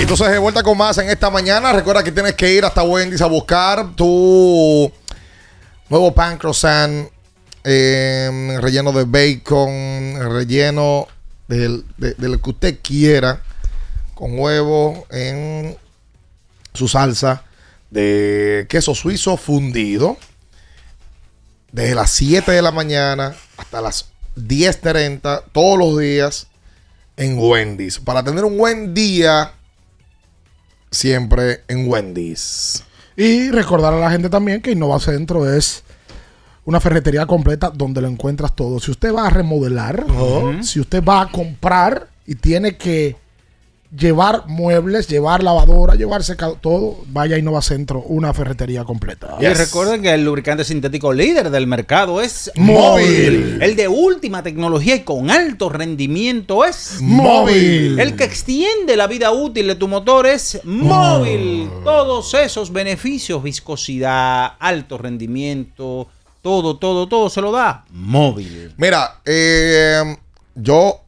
entonces de vuelta con más en esta mañana. Recuerda que tienes que ir hasta Wendy's a buscar tu nuevo pan croissant eh, relleno de bacon, relleno del, de, de lo que usted quiera, con huevo en su salsa de queso suizo fundido. Desde las 7 de la mañana hasta las 10.30 todos los días en Wendy's. Para tener un buen día siempre en Wendy's. Y recordar a la gente también que Innova Centro es una ferretería completa donde lo encuentras todo. Si usted va a remodelar, si usted va a comprar y tiene que llevar muebles, llevar lavadora, llevar secado, todo, vaya a Innova Centro, una ferretería completa. Y recuerden que el lubricante sintético líder del mercado es Móvil. El de última tecnología y con alto rendimiento es Móvil. El que extiende la vida útil de tu motor es móvil. Todos esos beneficios, viscosidad, alto rendimiento, todo, todo, todo se lo da móvil. Mira, eh, yo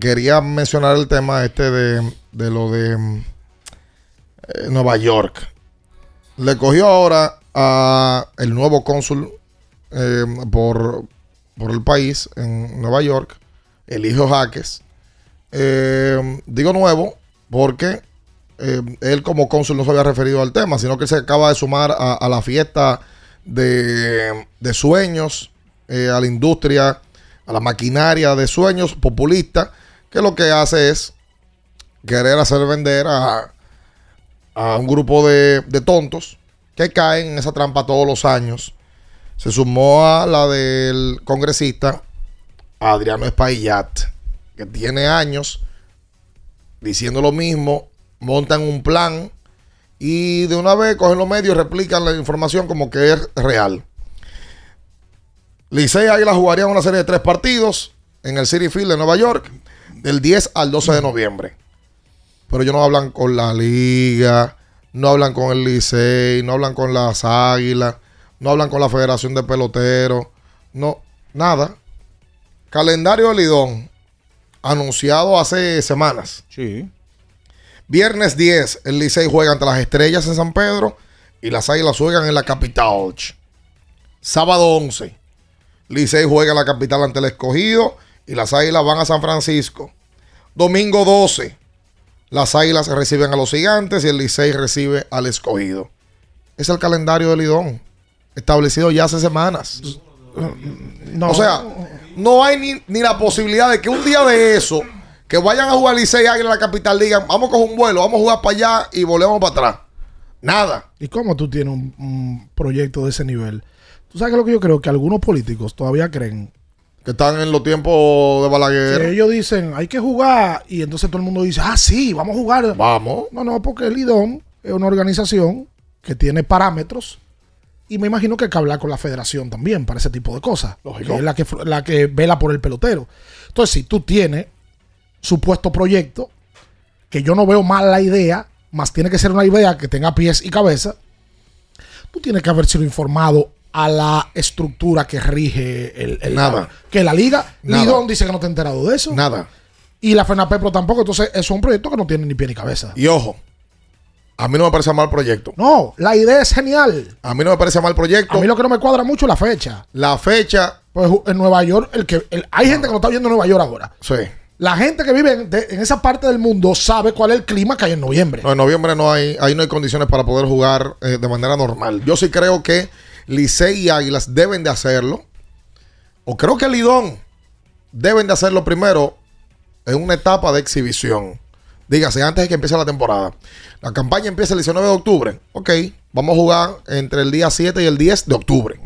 quería mencionar el tema este de, de lo de mm, eh, Nueva York. Le cogió ahora a el nuevo cónsul eh, por, por el país en Nueva York, el hijo Jaques. Eh, digo nuevo porque eh, él como cónsul no se había referido al tema, sino que se acaba de sumar a, a la fiesta de, de sueños, eh, a la industria, a la maquinaria de sueños populista, que lo que hace es querer hacer vender a, a un grupo de, de tontos que caen en esa trampa todos los años. Se sumó a la del congresista Adriano Espaillat, que tiene años diciendo lo mismo, montan un plan y de una vez cogen los medios y replican la información como que es real. Licey Águila jugarían una serie de tres partidos en el City Field de Nueva York del 10 al 12 de noviembre. Pero ellos no hablan con la liga, no hablan con el Licey, no hablan con las Águilas, no hablan con la Federación de Peloteros, no, nada. Calendario de Lidón, anunciado hace semanas. Sí. Viernes 10, el Licey juega ante las Estrellas en San Pedro y las Águilas juegan en la capital. Sábado 11, Licey juega en la capital ante el Escogido y las Águilas van a San Francisco. Domingo 12, las Águilas reciben a los Gigantes y el Licey recibe al Escogido. Es el calendario de Lidón, establecido ya hace semanas. No. O sea, no hay ni, ni la posibilidad de que un día de eso, que vayan a jugar Licey Águila en la capital, digan, vamos a coger un vuelo, vamos a jugar para allá y volvemos para atrás. Nada. ¿Y cómo tú tienes un, un proyecto de ese nivel? ¿Tú sabes lo que yo creo? Que algunos políticos todavía creen Que están en los tiempos de Balaguer. que ellos dicen, hay que jugar, y entonces todo el mundo dice, ah, sí, vamos a jugar. Vamos. No, no, porque el IDOM es una organización que tiene parámetros y me imagino que hay que hablar con la federación también para ese tipo de cosas. Lógico. Que es la que, la que vela por el pelotero. Entonces, si tú tienes supuesto proyecto, que yo no veo mal la idea, más tiene que ser una idea que tenga pies y cabeza, tú tienes que haber sido informado a la estructura que rige el, el- Nada. que la liga. Nada. Lidón dice que no te ha enterado de eso. Nada. Y la FENAPEPRO tampoco. Entonces, eso es un proyecto que no tiene ni pie ni cabeza. Y ojo, a mí no me parece mal proyecto. No, la idea es genial. A mí no me parece mal proyecto. A mí lo que no me cuadra mucho es la fecha. La fecha, Pues en Nueva York, el que el- hay gente que no está viendo Nueva York ahora. sí. La gente que vive en, de- en esa parte del mundo sabe cuál es el clima que hay en noviembre. No, en noviembre no hay, ahí no hay condiciones para poder jugar eh, de manera normal. Yo sí creo que Licey y Águilas deben de hacerlo. O creo que Lidón deben de hacerlo primero en una etapa de exhibición. Dígase, antes de que empiece la temporada. La campaña empieza el 19 de octubre. Ok, vamos a jugar entre el día 7 y el 10 de octubre.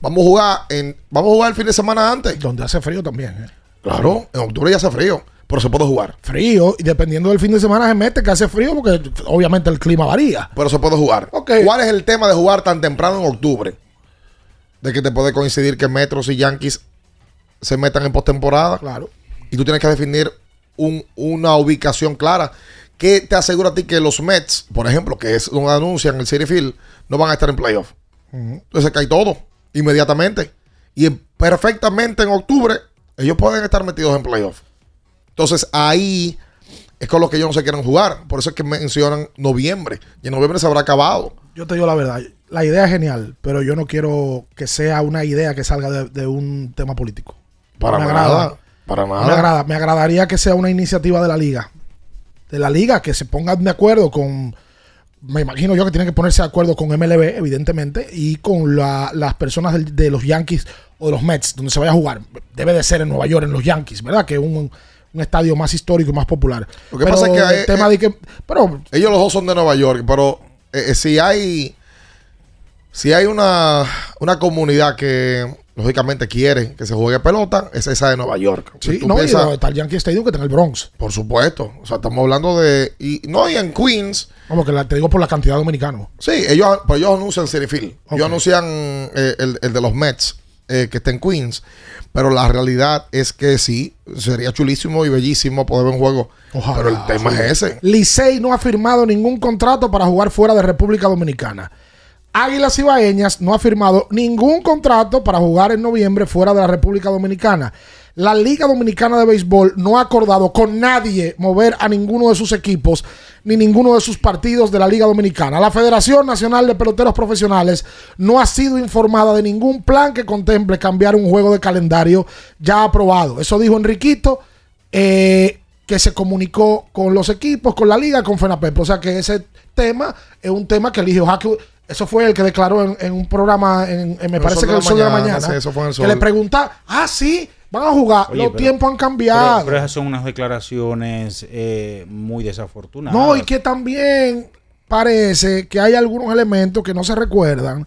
Vamos a jugar en, vamos a jugar el fin de semana antes. Donde hace frío también. ¿eh? Claro, en octubre ya hace frío, pero se puede jugar. Frío, y dependiendo del fin de semana se mete que hace frío porque obviamente el clima varía. Pero se puede jugar. ¿Cuál es el tema de jugar tan temprano en octubre? De que te puede coincidir que Metros y Yankees se metan en postemporada. Claro. Y tú tienes que definir un- una ubicación clara. que te asegura a ti que los Mets, por ejemplo, que es un anuncio en el City Field, no van a estar en playoff? Entonces se cae todo inmediatamente. Y en- perfectamente en octubre, ellos pueden estar metidos en playoff. Entonces ahí es con lo que ellos no se quieren jugar. Por eso es que mencionan noviembre. Y en noviembre se habrá acabado. Yo te digo la verdad, la idea es genial, pero yo no quiero que sea una idea que salga de, de un tema político. Para me nada. agrada. Para nada. Me agrada, me agradaría que sea una iniciativa de la liga. De la liga, que se pongan de acuerdo con. Me imagino yo que tienen que ponerse de acuerdo con MLB, evidentemente, y con la- las personas del- de, los Yankees o de los Mets, donde se vaya a jugar. Debe de ser en Nueva York, en los Yankees, ¿verdad? Que un, un estadio más histórico y más popular. Lo que Pero pasa es que el hay- tema eh, de que. Pero Ellos los dos son de Nueva York, pero eh, eh, si hay si hay una, una comunidad que lógicamente quiere que se juegue pelota, es esa de Nueva York. Sí, no, piensas- y está el Yankee Stadium que está en el Bronx. por supuesto. O sea, estamos hablando de. Y, no, y en Queens. Como que la- te digo por la cantidad de dominicanos. Sí, ellos, pues ellos anuncian City Field. Ok. Ellos anuncian eh, el, el de los Mets, eh, que está en Queens. Pero la realidad es que sí, sería chulísimo y bellísimo poder ver un juego. Ojalá. pero el tema es ese. Licey no ha firmado ningún contrato para jugar fuera de República Dominicana. Águilas Ibaeñas no ha firmado ningún contrato para jugar en noviembre fuera de la República Dominicana. La Liga Dominicana de Béisbol no ha acordado con nadie mover a ninguno de sus equipos ni ninguno de sus partidos de la Liga Dominicana. La Federación Nacional de Peloteros Profesionales no ha sido informada de ningún plan que contemple cambiar un juego de calendario ya aprobado. Eso dijo Enriquito. eh, que se comunicó con los equipos, con la liga, con FENAPEP. O sea que ese tema es un tema que eligió Jaque. Eso fue el que declaró en, en un programa, en, en- me El parece que el Sol de la Mañana, Mañana. sí, eso fue en el que le pregunta, ah, sí, van a jugar. Oye, los pero- tiempos han cambiado. Pero, pero esas son unas declaraciones eh, muy desafortunadas. No, y que también parece que hay algunos elementos que no se recuerdan.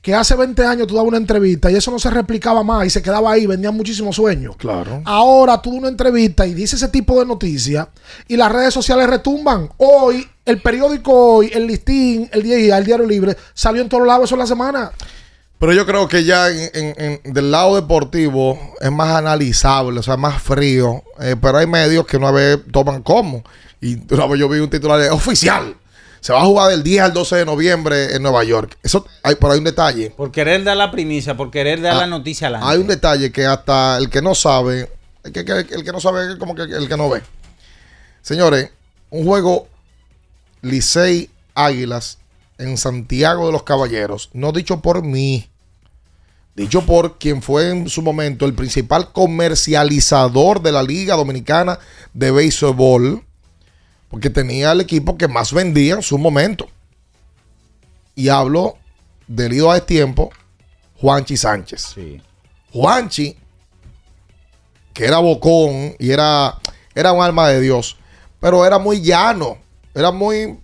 Que hace 20 años tú dabas una entrevista y eso no se replicaba más y se quedaba ahí, vendían muchísimos sueños. Claro. Ahora tú das una entrevista y dices ese tipo de noticias y las redes sociales retumban. Hoy, el periódico hoy, el listín, el día el diario libre, salió en todos lados eso en la semana. Pero yo creo que ya en- en- en- del lado deportivo es más analizable, o sea, más frío. Eh, pero hay medios que una vez toman como. Y una vez yo vi un titular de, oficial. Se va a jugar del 10 al 12 de noviembre en Nueva York. Eso, hay, pero hay un detalle. Por querer dar la primicia, por querer dar Ah, la noticia adelante. Hay un detalle que hasta el que no sabe, el que, que- el que no sabe es como que el que no ve. Señores, un juego Licey Águilas en Santiago de los Caballeros, no dicho por mí, dicho por quien fue en su momento el principal comercializador de la Liga Dominicana de Béisbol, porque tenía el equipo que más vendía en su momento. Y hablo del ido a tiempo, Juanchi Sánchez. Juanchi, que era bocón y era, era un alma de Dios, pero era muy llano, era muy,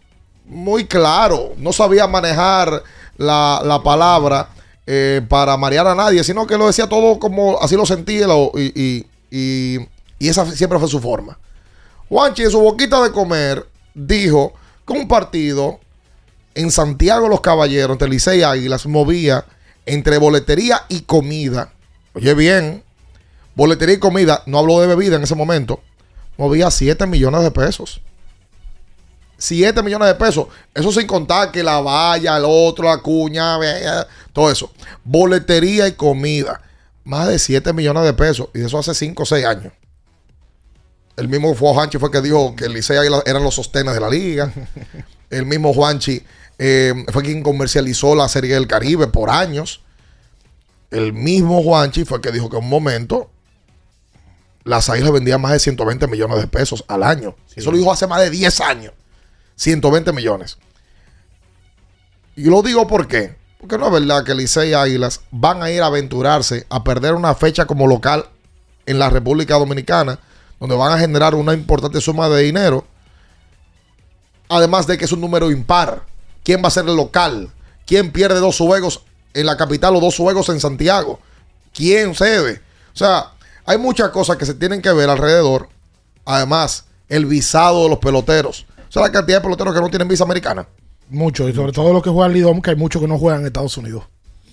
muy claro, no sabía manejar la, la palabra eh, para marear a nadie, sino que lo decía todo como así lo sentía y, y- y- esa siempre fue su forma. Juanchi en su boquita de comer dijo que un partido en Santiago los Caballeros, entre Licey y Águilas, movía entre boletería y comida. Oye bien, boletería y comida, no habló de bebida en ese momento, movía 7 millones de pesos. 7 millones de pesos. Eso sin contar que la valla, el otro, la cuña, ve- todo eso. Boletería y comida. Más de 7 millones de pesos. Y eso hace 5 o 6 años. El mismo Juanchi fue que dijo que el Águila eran los sostenes de la liga. El mismo Juanchi eh, fue quien comercializó la Serie del Caribe por años. El mismo Juanchi fue que dijo que en un momento las águilas vendían más de 120 millones de pesos al año. Eso lo dijo hace más de 10 años. 120 millones. Y lo digo por qué. Porque no es verdad que Licey y Águilas van a ir a aventurarse a perder una fecha como local en la República Dominicana, donde van a generar una importante suma de dinero. Además de que es un número impar. ¿Quién va a ser el local? ¿Quién pierde dos juegos en la capital o dos juegos en Santiago? ¿Quién cede? O sea, hay muchas cosas que se tienen que ver alrededor. Además, el visado de los peloteros. Sea, la cantidad de peloteros que no tienen visa americana. Mucho, y sobre todo los que juegan Lidom, que hay muchos que no juegan en Estados Unidos.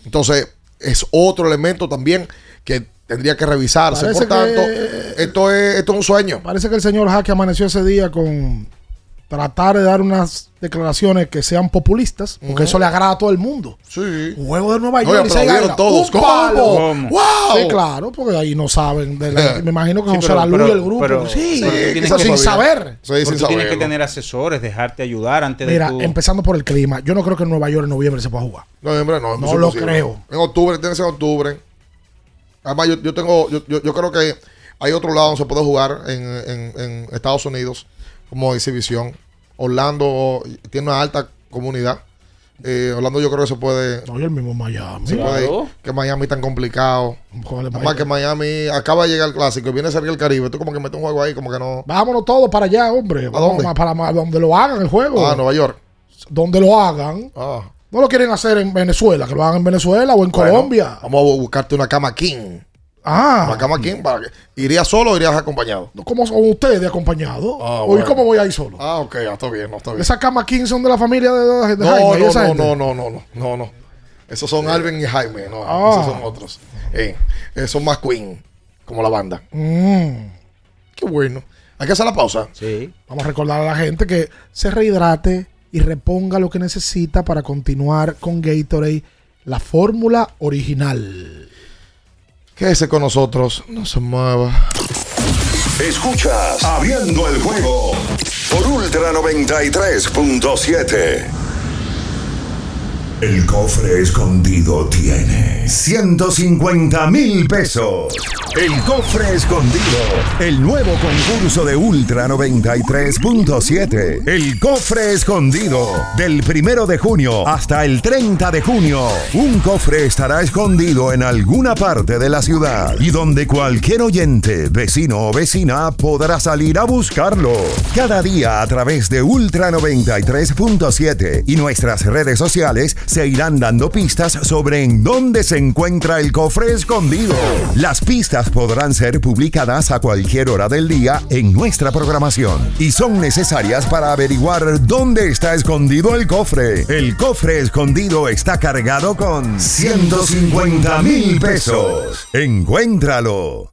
Entonces, es otro elemento también que tendría que revisarse. Parece Por tanto, que- esto, es, esto es un sueño. Parece que el señor Jaque amaneció ese día con tratar de dar unas declaraciones que sean populistas, porque eso le agrada a todo el mundo. Sí. Juego de Nueva No, York. y aplaudieron Águila. todos. Un ¿Cómo? palo. ¿Cómo? ¡Wow! Sí, claro, porque ahí no saben. de la- me imagino que Sí, José pero- Lalu y pero- el grupo. pero- sí, pero eso sin saber. Porque tú tienes que tener asesores, dejarte ayudar antes Mira, de tú. empezando por el clima, yo no creo que en Nueva York en noviembre se pueda jugar. Noviembre no, No es lo creo. En octubre, tiene que ser en octubre. Además, yo, yo tengo, yo, yo, yo creo que hay otro lado donde se puede jugar en, en- en Estados Unidos como exhibición. Orlando tiene una alta comunidad. Eh, Orlando yo creo que se puede... No, y el mismo Miami. se puede ir. Que Miami tan complicado. Además que Miami acaba de llegar el clásico y viene a ser el Caribe. Tú como que metes un juego ahí como que no... Vámonos todos para allá, hombre. Vamos dónde? Para, para donde lo hagan el juego. Ah, Nueva York. Donde lo hagan. Ah. No lo quieren hacer en Venezuela, que lo hagan en Venezuela o en Bueno, Colombia. Vamos a buscarte una cama king. Ah. Una cama king. Para ¿Irías solo o irías acompañado? ¿Cómo son ustedes acompañados? ¿O y bueno. cómo voy a ir solo? Ah, ok, ya está bien, no está bien. Esa cama 15 son de la familia de, No, Jaime y no, esa no, gente. no, no, no, no, no, no. Esos son Alvin y Jaime, no, Ah. esos son otros. Eh, esos son más Queen, como la banda. Mm. Qué bueno. Hay que hacer la pausa. Sí. Vamos a recordar a la gente que se rehidrate y reponga lo que necesita para continuar con Gatorade, la fórmula original. Quédese con nosotros, no se mueva. Escuchas Abriendo el juego por Ultra 93.7. El cofre escondido tiene 150 mil pesos. El cofre escondido. El nuevo concurso de Ultra 93.7. El cofre escondido. Del primero de junio hasta el 30 de junio. Un cofre estará escondido en alguna parte de la ciudad y donde cualquier oyente, vecino o vecina podrá salir a buscarlo. Cada día a través de Ultra 93.7 y nuestras redes sociales se irán dando pistas sobre en dónde se encuentra el cofre escondido. Las pistas podrán ser publicadas a cualquier hora del día en nuestra programación y son necesarias para averiguar dónde está escondido el cofre. El cofre escondido está cargado con 150 mil pesos. Encuéntralo.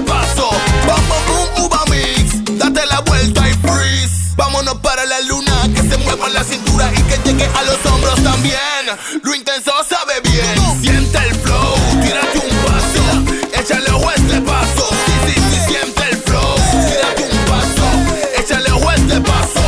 Paso. Bom, boom, uva mix. Date la vuelta y freeze. Vámonos para la luna. Que se mueva la cintura y que llegue a los hombros también. Lo intenso sabe bien. Siente el flow. Tírate un paso. Échale a este paso. Sí, sí, sí, siente el flow. Tírate un paso. Échale a este paso.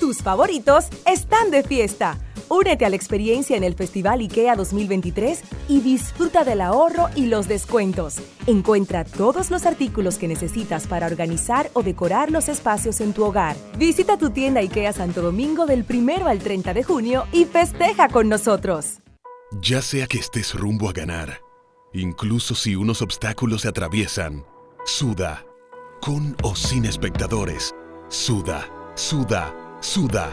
Tus favoritos están de fiesta. Únete a la experiencia en el Festival IKEA 2023 y disfruta del ahorro y los descuentos. Encuentra todos los artículos que necesitas para organizar o decorar los espacios en tu hogar. Visita tu tienda IKEA Santo Domingo del 1 al 30 de junio y festeja con nosotros. Ya sea que estés rumbo a ganar, incluso si unos obstáculos se atraviesan, suda, con o sin espectadores, suda, suda, suda,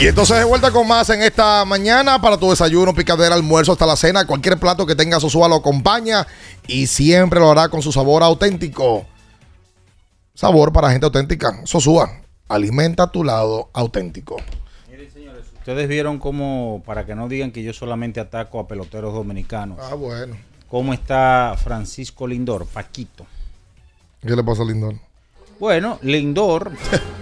Y entonces de vuelta con más en esta mañana para tu desayuno, picadera, almuerzo, hasta la cena. Cualquier plato que tenga Sosúa lo acompaña y siempre lo hará con su sabor auténtico. Sabor para gente auténtica. Sosúa, alimenta tu lado auténtico. Ustedes vieron cómo, para que no digan que yo solamente ataco a peloteros dominicanos. Ah, bueno. ¿Cómo está Francisco Lindor, Paquito? ¿Qué le pasa a Lindor? Bueno, Lindor,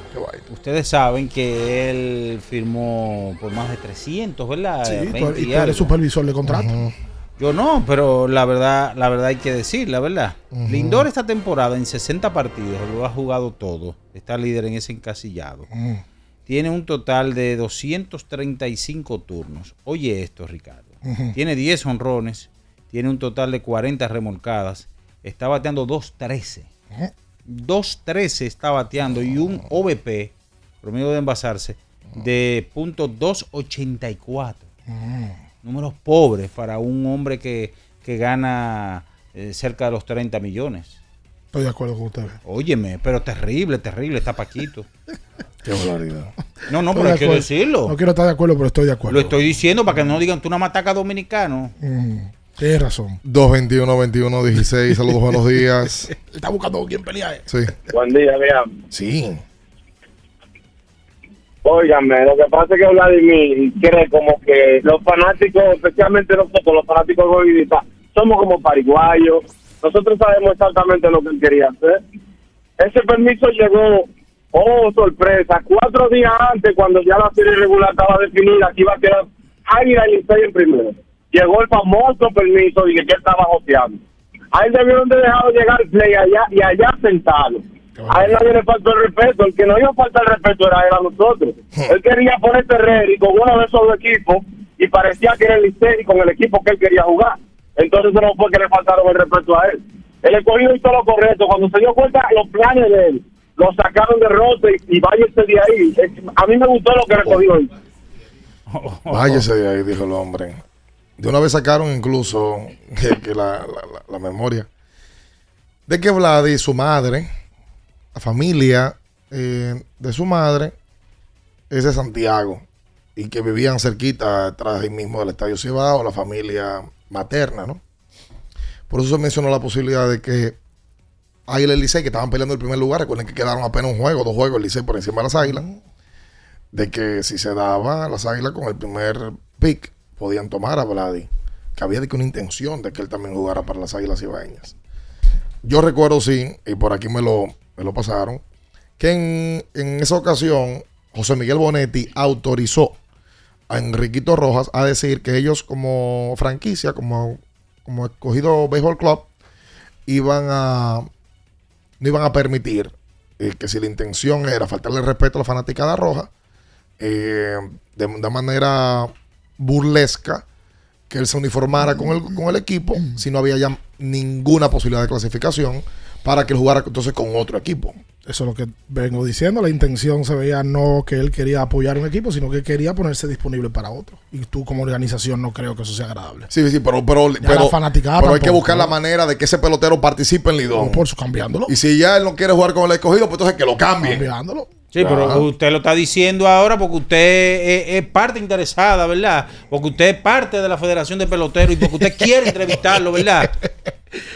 ustedes saben que él firmó por más de 300, ¿verdad? Sí, 20 tú- y tú eres supervisor de contrato. Yo no, pero la verdad, la verdad hay que decir, la verdad. Ujú. Lindor esta temporada en 60 partidos lo ha jugado todo. Está líder en ese encasillado. Mm. Tiene un total de 235 turnos. Oye esto, Ricardo. Tiene 10 honrones, tiene un total de 40 remolcadas, está bateando 2.13. 2.13 está bateando y un OVP, promedio de envasarse, de .284. Números pobres para un hombre que, que gana eh, cerca de los 30 millones. Estoy de acuerdo con usted. Óyeme, pero terrible, terrible, está Paquito. Qué barbaridad. No, no, Estoy pero de acuerdo. decirlo. No quiero estar de acuerdo, pero estoy de acuerdo. Lo estoy diciendo para que no digan tú una mataca dominicano. Mm, Tienes razón. 221-21-16. Saludos, buenos días. Está buscando quién pelear. eh. Sí. Buen día, vean. Sí. Óigame, lo que pasa es que Vladimir cree como que los fanáticos, especialmente nosotros, los fanáticos de Guavirita, somos como pariguayos. Nosotros sabemos exactamente lo que él quería hacer. Ese permiso llegó, oh, sorpresa, cuatro días antes, cuando ya la serie regular estaba definida, que iba a quedar Águila y Licey en primero. Llegó el famoso permiso y que él estaba joteando. A él debieron de dejarlo llegar play allá y allá sentado. A él nadie le faltó el respeto. El que no iba a faltar el respeto era él a nosotros. Él quería ponerse ready con uno de esos dos equipos y parecía que era el Licey con el equipo que él quería jugar. Entonces no fue que le faltaron el respeto a él. El escogido hizo lo correcto. Cuando se dio cuenta los planes de él, lo sacaron de rote y, y váyase de ahí. A mí me gustó lo que escogido hizo. Váyase de ahí, dijo el hombre. De una vez sacaron incluso que, que la, la- la- la memoria de que Vlad y su madre, la familia eh, de su madre, es de Santiago y que vivían cerquita, atrás ahí mismo del Estadio Cibao, la familia materna, ¿no? Por eso se mencionó la posibilidad de que Águila y Licey, que estaban peleando el primer lugar, recuerden que quedaron apenas un juego, dos juegos, el Licey por encima de las Águilas, de que si se daba las Águilas con el primer pick, podían tomar a Vladi, que había de que una intención de que él también jugara para las Águilas Ibaeñas. Yo recuerdo, sí, y por aquí me lo, me lo pasaron, que en, en esa ocasión José Miguel Bonetti autorizó a Enriquito Rojas a decir que ellos como franquicia, como, como escogido Baseball Club, iban a no iban a permitir eh, que si la intención era faltarle respeto a la fanaticada roja, eh, de, de manera burlesca, que él se uniformara con el, con el equipo, si no había ya ninguna posibilidad de clasificación, para que él jugara entonces con otro equipo. Eso es lo que vengo diciendo. La intención se veía no que él quería apoyar un equipo, sino que quería ponerse disponible para otro. Y tú como organización no creo que eso sea agradable. Sí, sí, pero, pero, Ya pero, pero hay que buscar la manera de que ese pelotero participe en Lidón. Por eso cambiándolo. Y si ya él no quiere jugar con el escogido, pues entonces que lo cambien. Cambiándolo. Sí, pero usted lo está diciendo ahora porque usted es, es parte interesada, ¿verdad? Porque usted es parte de la Federación de Peloteros y porque usted quiere entrevistarlo, ¿verdad?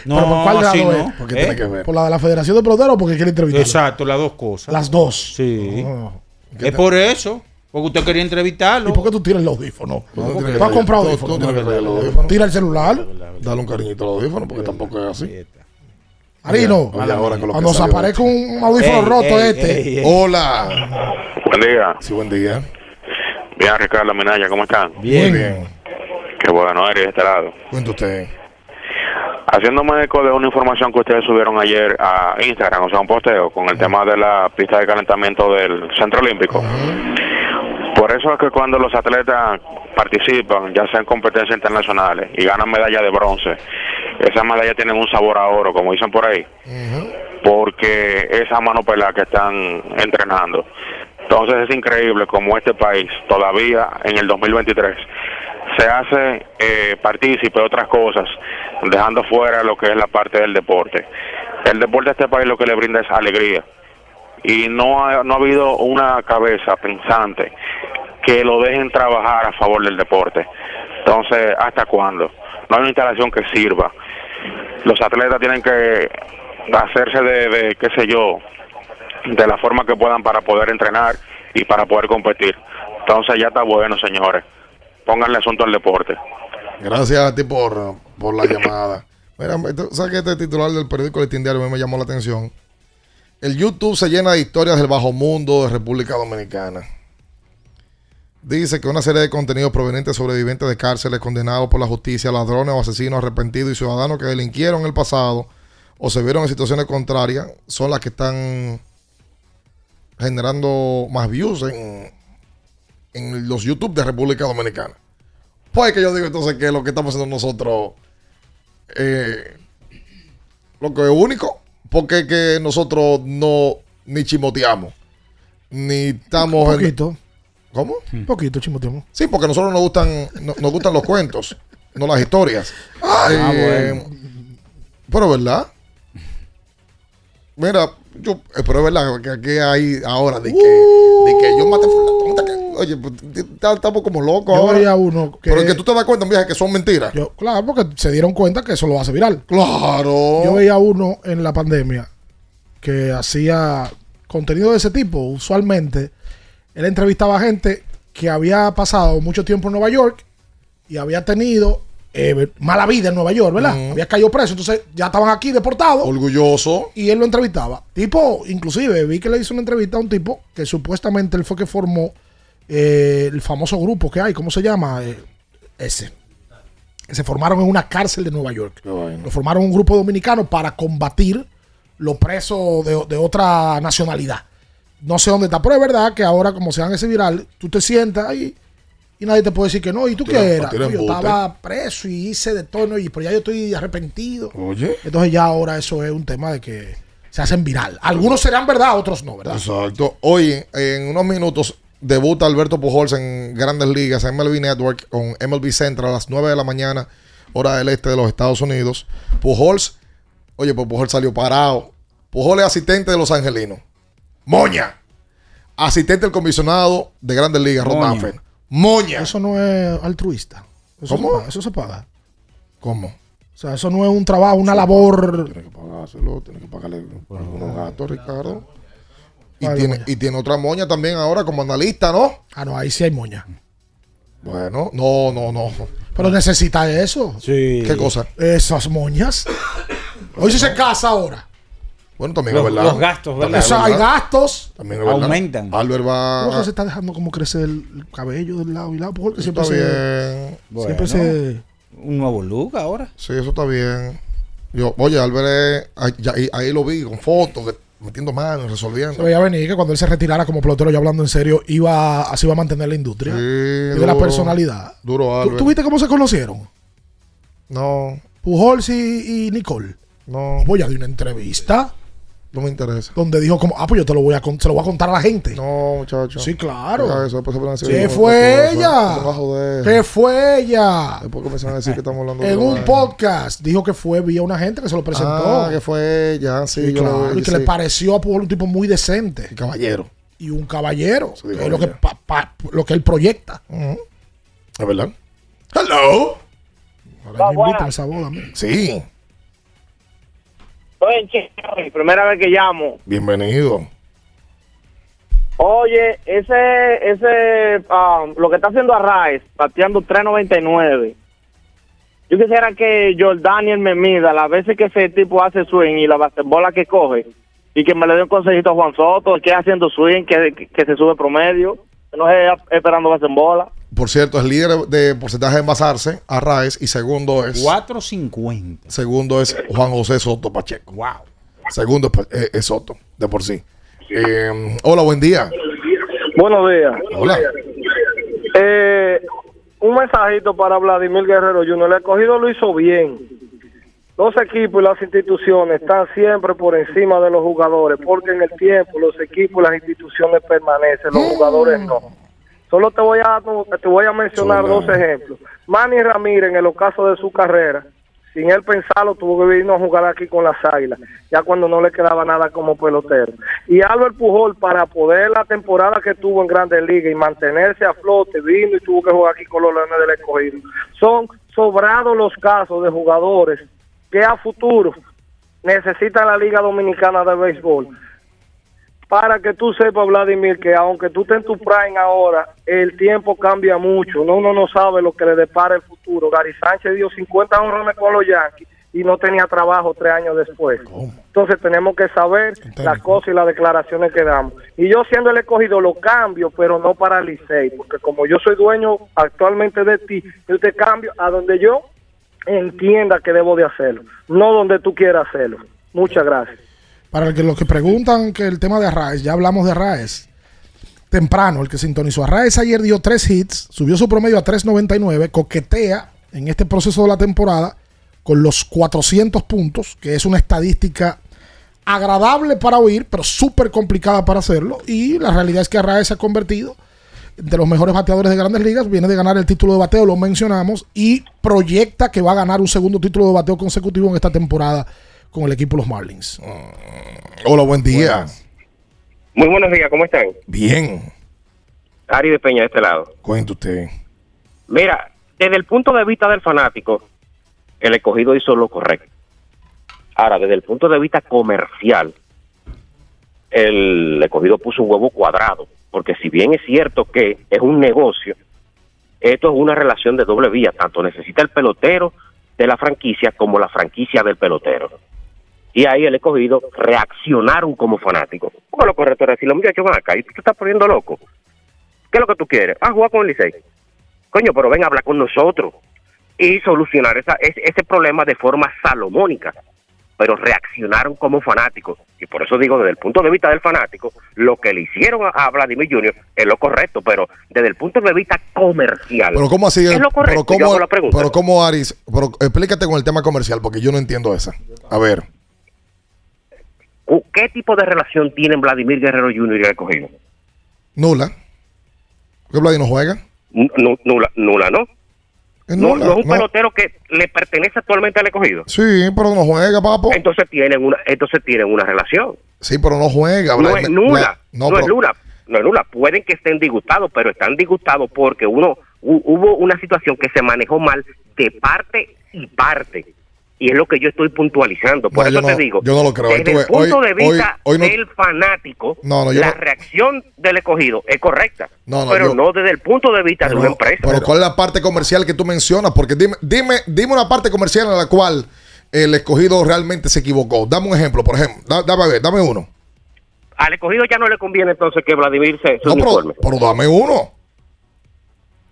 No, ¿Pero por cuál no. Porque ¿Eh? tiene que ver. ¿Por la de la Federación de Peloteros o porque quiere entrevistarlo? Exacto, las dos cosas. Las dos. Sí. Oh. Es por eso. Porque usted quería entrevistarlo. ¿Y por qué tú tiras el audífono? Tú ¿Tú tienes has comprado tú- audífono? tú tienes que traer el audífono. Tira el celular. Dale un cariñito al audífono porque tampoco es así. Que cuando se aparezca un audífono Ey, roto ey, este. ey, ey. Hola. Buen día. Sí, buen día. Bien, Ricardo Minaya, ¿cómo están? Muy bien. Qué bueno, Eri, de este lado. Cuenta usted. Haciéndome eco de una información que ustedes subieron ayer a Instagram, o sea, un posteo con el tema de la pista de calentamiento del Centro Olímpico. Por eso es que cuando los atletas participan, ya sea en competencias internacionales, y ganan medalla de bronce, esas medallas tienen un sabor a oro, como dicen por ahí, porque esa mano pelada que están entrenando. Entonces es increíble como este país todavía en el 2023 se hace eh, partícipe de otras cosas, dejando fuera lo que es la parte del deporte. El deporte a este país lo que le brinda es alegría y no ha, no ha habido una cabeza pensante que lo dejen trabajar a favor del deporte. Entonces, ¿hasta cuándo? No hay una instalación que sirva. Los atletas tienen que hacerse de, de, qué sé yo, de la forma que puedan para poder entrenar y para poder competir. Entonces ya está bueno, señores. Pónganle asunto al deporte. Gracias a ti por, por la llamada. Mira, ¿sabes que este titular del periódico Listín Diario a mí me llamó la atención? El YouTube se llena de historias del bajo mundo de República Dominicana. Dice que una serie de contenidos provenientes de sobrevivientes de cárceles condenados por la justicia, ladrones o asesinos arrepentidos y ciudadanos que delinquieron en el pasado o se vieron en situaciones contrarias son las que están generando más views en, los YouTube de República Dominicana. Pues que yo digo entonces que lo que estamos haciendo nosotros eh, lo que es único, porque que nosotros no ni chimoteamos, ni estamos. ¿Cómo? Un poquito, chimoteamos. Sí, porque a nosotros nos gustan, no- nos gustan los cuentos, no las historias. Ah, Eh, Pero verdad. Mira, yo, eh, pero es verdad que aquí hay ahora de que, de que yo maté a Oye, pues, estamos como locos Yo ahora. veía uno que- Pero es que tú te das cuenta, vieja, que son mentiras. Yo, claro, porque se dieron cuenta que eso lo hace viral. Claro. Yo veía uno en la pandemia que hacía contenido de ese tipo. Usualmente, él entrevistaba a gente que había pasado mucho tiempo en Nueva York y había tenido eh, mala vida en Nueva York, ¿verdad? Había caído preso, entonces ya estaban aquí deportados. Orgulloso. Y él lo entrevistaba. Tipo, inclusive, vi que le hizo una entrevista a un tipo que supuestamente él fue que formó eh, el famoso grupo que hay, ¿cómo se llama? Eh, ese. Que se formaron en una cárcel de Nueva York. Lo formaron un grupo dominicano para combatir los presos de, de otra nacionalidad. No sé dónde está, pero es verdad que ahora, como se dan ese viral, tú te sientas ahí y nadie te puede decir que no. ¿Y tú Tira- qué eras? yo estaba preso y hice de todo, y pero ya yo estoy arrepentido. Oye. Entonces ya ahora eso es un tema de que se hacen viral. Algunos serán verdad, otros no, ¿verdad? Exacto. Hoy, en unos minutos, debuta Alberto Pujols en Grandes Ligas, en MLB Network, con MLB Central a las 9 de la mañana, hora del este de los Estados Unidos. Pujols, oye, pues Pujols salió parado. Pujols es asistente de los angelinos. Moña. Asistente del comisionado de Grandes Ligas, Ron Moña. Manfred. Moña. Eso no es altruista. Eso ¿Cómo? Se paga, eso se paga. ¿Cómo? O sea, eso no es un trabajo, una labor. Tiene que pagárselo, tiene que pagarle unos gastos, Ricardo. Y Vale, tiene, moña. y tiene otra moña también ahora como analista, ¿no? Ah, no, ahí sí hay moña. Bueno, no, no, no. Pero necesita eso. Sí. ¿Qué cosa? Esas moñas. Hoy sí se casa ahora. Bueno, también Los- es verdad. los gastos, ¿verdad? También es O sea, hay gastos. También es verdad. Aumentan. Albert va. ¿Cómo que se está dejando como crecer el cabello del lado y lado? Porque Eso siempre está se. bien. Siempre se. Un nuevo look ahora. Sí, eso está bien. Yo, oye, Albert, es- ahí, ahí- ahí lo vi con fotos, de- metiendo manos, resolviendo. Se veía venir que cuando él se retirara como pelotero, ya hablando en serio, iba así iba a mantener la industria. Sí, y de la personalidad. Duro, ¿Tú, Albert. tú viste cómo se conocieron? No, Pujols y, y Nicole. no, Voy a dar una entrevista no me interesa. donde dijo como, ah, pues yo te lo voy a con- se lo voy a contar a la gente. No, muchacho. Sí, claro. Deja eso, después se van a decir ¿Qué fue ella? ¿Qué fue ella? Después comienzan a decir que estamos hablando En otra un podcast dijo que fue vía una gente que se lo presentó. Ah, que fue ella, sí, Sí, yo claro, lo y que sí. le pareció a Pujol un tipo muy decente. Caballero. Y un caballero. Sí, que es lo que, pa- pa- lo que él proyecta. ¿Es verdad? Hello. Ahora me invitan a esa boda. mira. Sí, Estoy en Chile, primera vez que llamo. bienvenido. Oye, ese, ese, um, lo que está haciendo Arraez, pateando 3.99. Yo quisiera que Jordaniel me mida las veces que ese tipo hace swing y la basebola que coge y que me le dé un consejito a Juan Soto, que haciendo swing, que, que se sube promedio, que no es esperando basebola. Por cierto, es líder de porcentaje de envasarse, Arraez, y segundo es. 4.50. Segundo es Juan José Soto Pacheco. Wow. Segundo es, eh, es Soto, de por sí. Eh, hola, buen día. Buenos días. Hola. Eh, un mensajito para Vladimir Guerrero Jr. El escogido lo hizo bien. Los equipos y las instituciones están siempre por encima de los jugadores, porque en el tiempo los equipos y las instituciones permanecen, los jugadores no. Solo te voy a te voy a mencionar dos ejemplos. Manny Ramírez en el ocaso de su carrera, sin él pensarlo, tuvo que venir a jugar aquí con las Águilas, ya cuando no le quedaba nada como pelotero. Y Albert Pujol, para poder la temporada que tuvo en Grandes Ligas y mantenerse a flote, vino y tuvo que jugar aquí con los Leones del Escogido. Son sobrados los casos de jugadores que a futuro necesitan la Liga Dominicana de Béisbol. Para que tú sepas, Vladimir, que aunque tú estés en tu prime ahora, el tiempo cambia mucho. No, uno no sabe lo que le depara el futuro. Gary Sánchez dio 50 honrones con los Yankees y no tenía trabajo tres años después. Entonces tenemos que saber las cosas y las declaraciones que damos. Y yo siendo el escogido lo cambio, pero no para Licey, porque como yo soy dueño actualmente de ti, yo te cambio a donde yo entienda que debo de hacerlo, no donde tú quieras hacerlo. Muchas gracias. Para que, los que preguntan que el tema de Arraez, ya hablamos de Arraez. Temprano, el que sintonizó. Arraez ayer dio tres hits, subió su promedio a 3.99, coquetea en este proceso de la temporada con los 400 puntos, que es una estadística agradable para oír, pero súper complicada para hacerlo. Y la realidad es que Arraez se ha convertido de los mejores bateadores de grandes ligas, viene de ganar el título de bateo, lo mencionamos, y proyecta que va a ganar un segundo título de bateo consecutivo en esta temporada con el equipo de los Marlins. Hola, buen día. Muy buenos días, ¿cómo están? Bien. Ari de Peña de este lado. Cuente usted. Mira, desde el punto de vista del fanático, el escogido hizo lo correcto. Ahora, desde el punto de vista comercial, el escogido puso un huevo cuadrado, porque si bien es cierto que es un negocio, esto es una relación de doble vía, tanto necesita el pelotero de la franquicia como la franquicia del pelotero. Y ahí el escogido reaccionaron como fanáticos. Porque lo correcto era decir, los muchachos van acá y tú te estás poniendo loco. ¿Qué es lo que tú quieres? Ah, jugar con el Licey. Coño, pero ven a hablar con nosotros y solucionar esa, ese, ese problema de forma salomónica. Pero reaccionaron como fanáticos. Y por eso digo, desde el punto de vista del fanático, lo que le hicieron a, Vladimir Jr. es lo correcto, pero desde el punto de vista comercial. Pero ¿cómo así? Es lo correcto. Pero ¿cómo, la pregunta. pero ¿cómo, Aris? Pero explícate con el tema comercial, porque yo no entiendo esa. A ver. ¿Qué tipo de relación tienen Vladimir Guerrero Jr. y el escogido? Nula. ¿Por qué Vladi no juega? Nula, nula, ¿no? Es No, nula, no es un no. pelotero que le pertenece actualmente al escogido. Sí, pero no juega, papo. Entonces tienen una, entonces tienen una relación. Sí, pero no juega. No es nula, no, pero- es nula, no es nula. Pueden que estén disgustados, pero están disgustados porque uno hu- hubo una situación que se manejó mal de parte y parte. Y es lo que yo estoy puntualizando. Por No, eso te no- digo, yo no lo creo. desde el punto hoy- de vista hoy- hoy no- del fanático, la reacción del escogido es correcta. Pero yo- no desde el punto de vista de una empresa. Pero ¿cuál es la parte comercial que tú mencionas? Porque dime, dime, dime una parte comercial en la cual el escogido realmente se equivocó. Dame un ejemplo, por ejemplo. Da- dame a ver, dame uno. Al escogido ya no le conviene entonces que Vladimir se, No, pero, pero dame uno.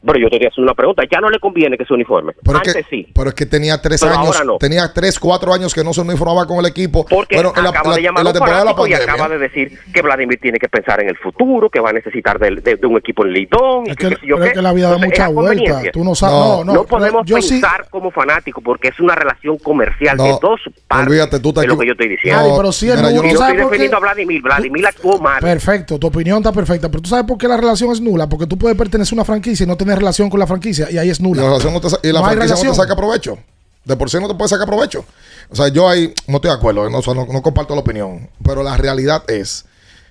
Pero yo te quería hacer una pregunta. Ya no le conviene que se uniforme. Pero es, Antes que, sí. pero es que tenía tres Pero años, ahora no. tenía tres, cuatro años que no se uniformaba con el equipo. Porque Bueno, en la, acaba la- de llamar la a temporada de la fanático y pandemia. acaba de decir que Vladimir tiene que pensar en el futuro, que va a necesitar de, de- de un equipo en Lidón. y Es que, yo pero es que la vida da Entonces, mucha es vuelta. conveniencia. Tú no sabes. No, no, No podemos yo sí- pensar como fanático porque es una relación comercial No, de dos partes. olvídate, tú te es lo que yo estoy diciendo. Ay, pero sí es y nulo. no ¿Tú estoy defendiendo a Vladimir. Vladimir actuó mal. Perfecto, tu opinión está perfecta, pero tú sabes por qué la relación es nula, porque tú puedes pertenecer a una franquicia y no tener relación con la franquicia y ahí es Y nula. la, relación no te y la No franquicia no te saca provecho. De por sí no te puede sacar provecho. O sea, yo ahí no estoy de acuerdo, no, o sea, no, no comparto la opinión. Pero la realidad es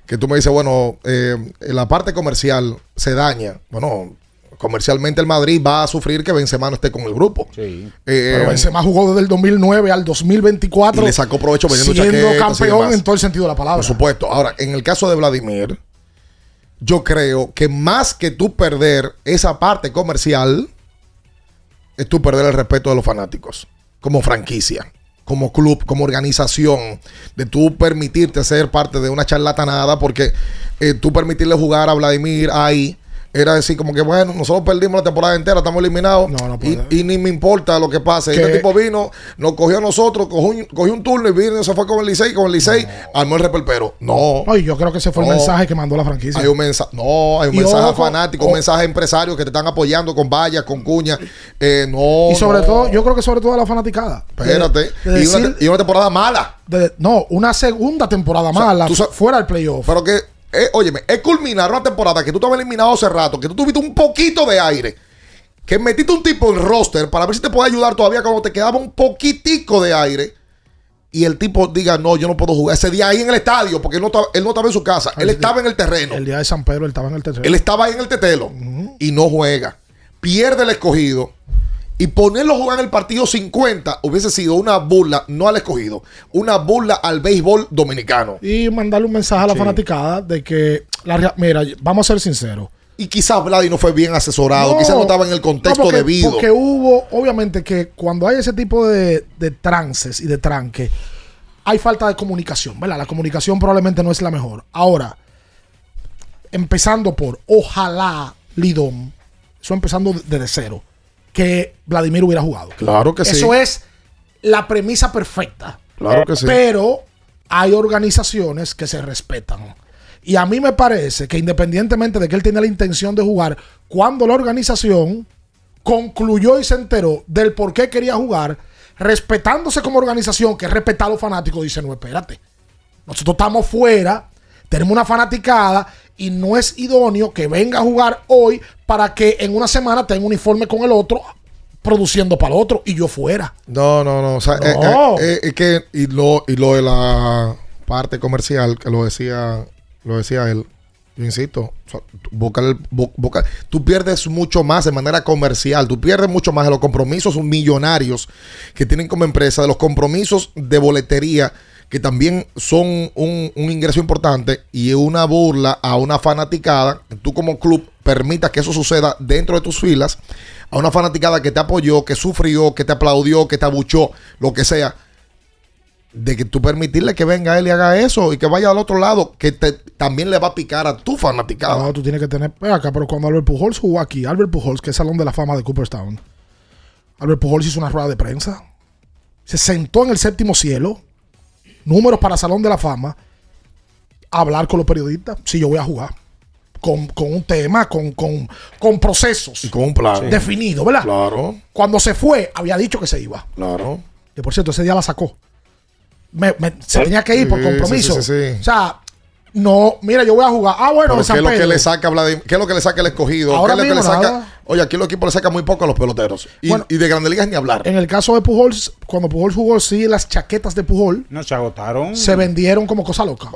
que tú me dices, bueno, eh, la parte comercial se daña. Bueno, comercialmente el Madrid va a sufrir que Benzema no esté con el grupo. Sí. Pero Benzema jugó desde el 2009 al 2024 Y le sacó provecho vendiendo siendo campeón demás. en todo el sentido de la palabra. Por supuesto. Ahora, en el caso de Vladimir, yo creo que más que tú perder esa parte comercial, es tú perder el respeto de los fanáticos, como franquicia, como club, como organización, de tú permitirte ser parte de una charlatanada, porque eh, tú permitirle jugar a Vladimir ahí. Era decir, como que bueno, nosotros perdimos la temporada entera, estamos eliminados. y, y ni me importa lo que pase. Que- Este tipo vino, nos cogió a nosotros, cogió un, cogió un turno y vino, se fue con el Licey, con el Licey, armó el repelpero. No. No, y yo creo que ese fue No. el mensaje que mandó la franquicia. Hay un mensaje, no, hay un Y mensaje ojo, a fanáticos, o- un mensaje a empresarios que te están apoyando con vallas, con cuñas. Eh, no. y sobre no. todo, yo creo que sobre todo a la fanaticada. Espérate. De- de y, una, decir- te- y una temporada mala. de- no, una segunda temporada O sea, mala fuera del playoff. Pero que, eh, óyeme, es culminar una temporada que tú estabas eliminado hace rato, que tú tuviste un poquito de aire, que metiste un tipo en roster para ver si te puede ayudar todavía cuando te quedaba un poquitico de aire. Y el tipo diga, no, yo no puedo jugar ese día ahí en el estadio, porque él no estaba, él no estaba en su casa, él estaba en el terreno. El día de San Pedro él estaba en el terreno. Él estaba ahí en el tetelo y no juega. Pierde el escogido. Y ponerlo a jugar en el partido 50 hubiese sido una burla, no al escogido, una burla al béisbol dominicano. Y mandarle un mensaje a la Sí. fanaticada de que, la mira, vamos a ser sinceros. Y quizás Vladi no fue bien asesorado, quizás no estaba en el contexto no, porque- debido. Porque hubo, obviamente, que cuando hay ese tipo de, de trances y de tranque, hay falta de comunicación, ¿verdad? La comunicación probablemente no es la mejor. Ahora, empezando por, ojalá, Lidón, eso empezando desde cero, que Vladimir hubiera jugado. Claro que sí. Eso es la premisa perfecta. Claro que sí. Pero hay organizaciones que se respetan. Y a mí me parece que independientemente de que él tenía la intención de jugar, cuando la organización concluyó y se enteró del por qué quería jugar, respetándose como organización, que es respetar a los fanáticos, dice, no, espérate. Nosotros estamos fuera, tenemos una fanaticada y no es idóneo que venga a jugar hoy para que en una semana tenga un uniforme con el otro, produciendo para el otro y yo fuera. No, no, no. O sea, eh, No. eh, eh, es que, y lo, y lo de la parte comercial, que lo decía, lo decía él, yo insisto, o sea, bu- busca- tú pierdes mucho más de manera comercial, tú pierdes mucho más de los compromisos millonarios que tienen como empresa, de los compromisos de boletería que también son un, ingreso importante y una burla a una fanaticada, tú como club permitas que eso suceda dentro de tus filas, a una fanaticada que te apoyó, que sufrió, que te aplaudió, que te abuchó, lo que sea, de que tú permitirle que venga él y haga eso y que vaya al otro lado, que también le va a picar a tu fanaticada. No, tú tienes que tener. Acá, pero cuando Albert Pujols jugó aquí, Albert Pujols, que es Salón de la Fama de Cooperstown, Albert Pujols hizo una rueda de prensa. Se sentó en el séptimo cielo, números para Salón de la Fama, hablar con los periodistas. Si yo voy a jugar. Con, con un tema, con, con, con procesos. Y con un plan. Definido, ¿verdad? Claro, Cuando se fue, había dicho que se iba. claro. Que por cierto, ese día la sacó. Me- me- se tenía que ir por compromiso. sí, sí, sí. O sea, no, mira, yo voy a jugar. Ah, bueno, ¿qué es lo que le saca Vladimir? ¿Qué es lo que le saca el escogido? Ahora ¿Qué es lo que le saca? nada. Oye, aquí los equipos le sacan muy poco a los peloteros. Y, Bueno. y de Grandes Ligas ni hablar. En el caso de Pujols, cuando Pujols jugó, sí, las chaquetas de Pujol No se agotaron. se vendieron como cosa loca.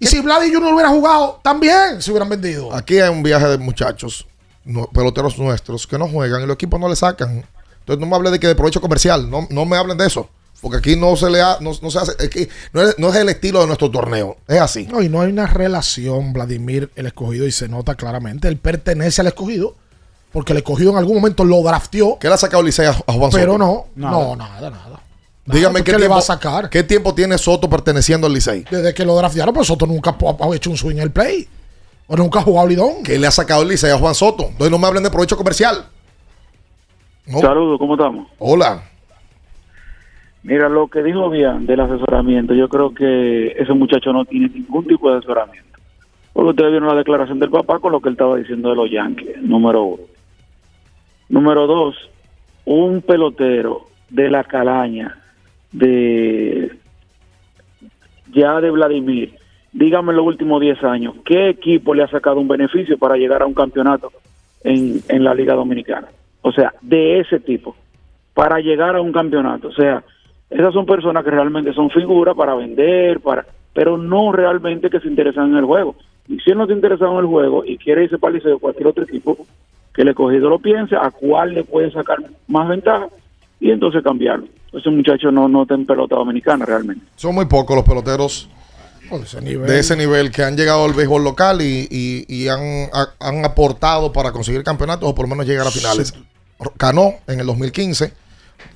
Y si Vlad y Junior hubiera jugado, también se hubieran vendido. Aquí hay un viaje de muchachos, no- peloteros nuestros, que no juegan y los equipos no le sacan. Entonces no me hable de que de provecho comercial, no, no me hablen de eso. Porque aquí no se le ha, no, no se hace, es que no, es, no es el estilo de nuestro torneo. Es así. No, y no hay una relación, Vladimir, el escogido, y se nota claramente. Él pertenece al escogido, porque el escogido en algún momento lo drafteó, ¿Qué le ha sacado Licey a, a Juan pero Soto? no, Nada. no, nada, nada. Dígame qué ¿qué le tiempo, va a sacar? ¿Qué tiempo tiene Soto perteneciendo al Licey? Desde que lo draftearon, pues Soto nunca ha ha hecho un swing en el play. O nunca ha jugado Lidón. ¿Qué le ha sacado el Licey a Juan Soto? Entonces no me hablen de provecho comercial. No. Saludos, ¿cómo estamos? Hola. Mira, lo que dijo bien del asesoramiento, yo creo que ese muchacho no tiene ningún tipo de asesoramiento. Porque ustedes vieron la declaración del papá con lo que él estaba diciendo de los Yankees, número uno. Número dos, un pelotero de la calaña de ya de Vladimir, dígame en los últimos 10 años, ¿qué equipo le ha sacado un beneficio para llegar a un campeonato en, en la Liga Dominicana? O sea, de ese tipo, para llegar a un campeonato. O sea, esas son personas que realmente son figuras para vender, para pero no realmente que se interesan en el juego. Y si él no está interesado en el juego y quiere irse para el liceo o cualquier otro equipo, que el escogido lo piense, a cuál le puede sacar más ventaja y entonces cambiarlo. Ese muchacho no, no está en pelota dominicana realmente. Son muy pocos los peloteros de ese nivel. de ese nivel que han llegado al béisbol local y, y- y han, ha- han aportado para conseguir campeonatos o por lo menos llegar a finales. Ganó en el 2015.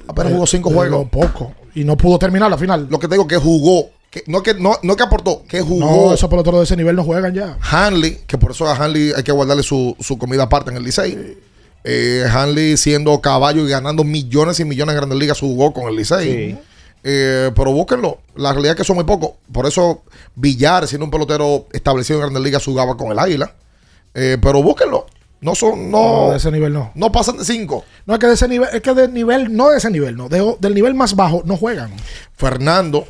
Apenas Eh, jugó cinco eh, juegos. poco. Y no pudo terminar la final. Lo que te digo que jugó. Que, no, que, no, no que aportó, que jugó. No, esos peloteros de ese nivel no juegan ya. Hanley, que por eso a Hanley hay que guardarle su, su comida aparte en el Licey. Eh, Hanley siendo caballo y ganando millones y millones en Grandes Ligas jugó con el Licey. Sí. Eh, pero búsquenlo. La realidad es que son muy pocos. Por eso Villar, siendo un pelotero establecido en Grandes Ligas, jugaba con el Águila. Eh, pero búsquenlo. No son, no, No, de ese nivel no. no pasan de cinco. No es que de ese nivel, es que de nivel, no de ese nivel, no. De- del nivel más bajo no juegan. Fernando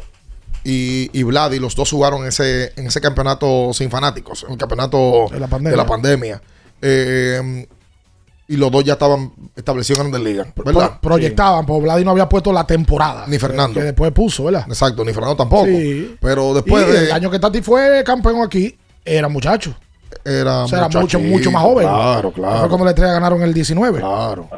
y, y Vladi, los dos jugaron en ese, en ese campeonato sin fanáticos, en el campeonato De la pandemia. de la pandemia. Eh, y los dos ya estaban establecidos en Grandes Ligas, ¿verdad? Pro- proyectaban, porque Vladi no había puesto la temporada. Ni Fernando. Que después puso, ¿verdad? Exacto, ni Fernando tampoco. Sí. Pero después y de. el año que Tati fue campeón aquí, era muchacho. Era, O sea, era mucho, mucho más joven. Claro, Fue claro. cuando la estrella ganaron el 19. Claro.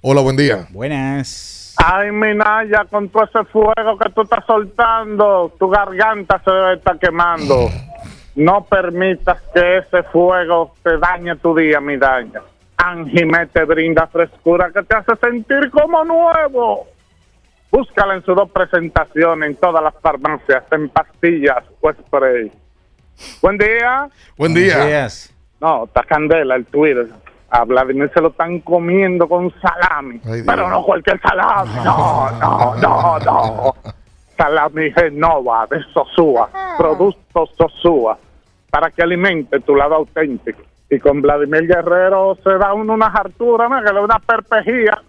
Hola, buen día. Buenas. Ay, Minaya, con todo ese fuego que tú estás soltando, tu garganta se debe estar quemando. No permitas que ese fuego te dañe tu día, mi daña. Anjimé te brinda frescura que te hace sentir como nuevo. Búscala en sus dos presentaciones en todas las farmacias, en pastillas o spray. Buen día. Buen día. Días. No, está candela el Twitter. A Vladimir se lo están comiendo con salami. Ay, pero no cualquier salami. No, no, no, no. Salami Genova de Sosúa. Productos Sosúa. Para que alimente tu lado auténtico. Y con Vladimir Guerrero se da uno unas harturas, ¿no? que le da una perpejía.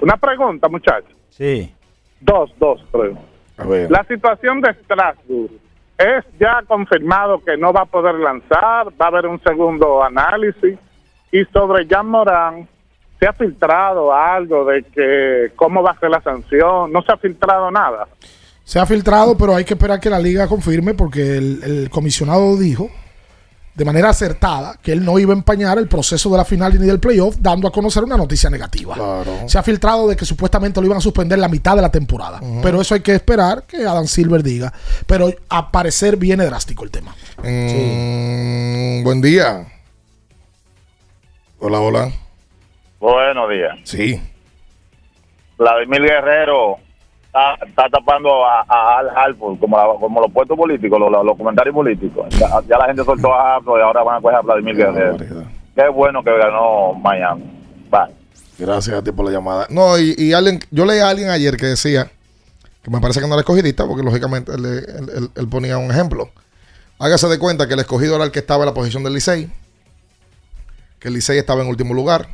Una pregunta, muchachos. Sí. Dos, dos preguntas. A ver. La situación de Strasbourg es ya confirmado que no va a poder lanzar, va a haber un segundo análisis y sobre Jan Morán se ha filtrado algo de que cómo va a ser la sanción, no se ha filtrado nada. Se ha filtrado, pero hay que esperar que la liga confirme porque el, el comisionado dijo de manera acertada que él no iba a empañar el proceso de la final ni del playoff, dando a conocer una noticia negativa. Claro. Se ha filtrado de que supuestamente lo iban a suspender la mitad de la temporada. Pero eso hay que esperar que Adam Silver diga. Pero a parecer viene drástico el tema. Mm, Buen día. Hola, hola. Buenos días. Sí. Vladimir Guerrero está, está tapando a, a Al Hartford como, la- como los puestos políticos, los, los comentarios políticos. Ya, ya la gente soltó a Hartford y ahora van a coger a Vladimir Guerrero. Qué bueno que ganó Miami. Bye. Gracias a ti por la llamada. No, y, y alguien, yo leí a alguien ayer que decía, que me parece que no era escogidista, porque lógicamente él, él- él- él ponía un ejemplo. Hágase de cuenta que el escogido era el que estaba en la posición del Licey, que el Licey estaba en último lugar,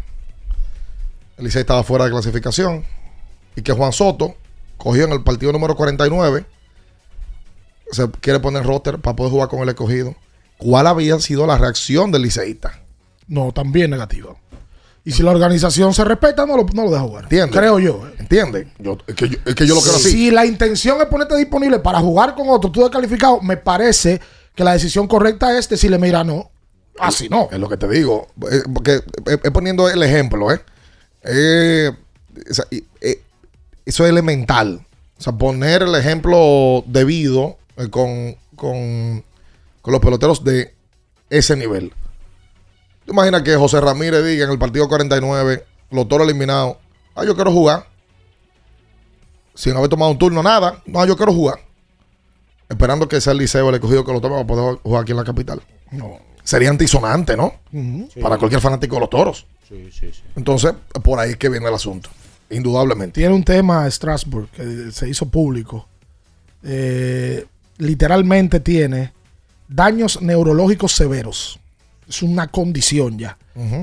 el Licey estaba fuera de clasificación, y que Juan Soto cogió en el partido número 49, se quiere poner roster para poder jugar con el escogido. ¿Cuál había sido la reacción del liceísta? No, también negativa. Y si la organización se respeta, no lo, no lo deja jugar. ¿Entiendes? Creo yo. ¿eh? ¿Entiendes? Yo, es, que yo, es que yo lo quiero así. Si la intención es ponerte disponible para jugar con otro, tú descalificado, me parece que la decisión correcta es decirle, mira, no, así no. Es lo que te digo. Eh, porque eh, eh, poniendo el ejemplo, ¿eh? Eh, o sea, y- eh, eso es elemental. O sea, poner el ejemplo debido eh, con, con, con los peloteros de ese nivel. ¿Te imaginas que José Ramírez diga en el partido 49, los toros eliminados, ah, yo quiero jugar? Sin haber tomado un turno, nada. No, yo quiero jugar. Esperando que sea el liceo el escogido que lo tome para poder jugar aquí en la capital. No. Sería antisonante, ¿no? Para cualquier fanático de los toros. Sí, sí, sí. Entonces, por ahí es que viene el asunto. Indudablemente. Tiene un tema Strasbourg que se hizo público. Eh, literalmente tiene daños neurológicos severos. Es una condición ya.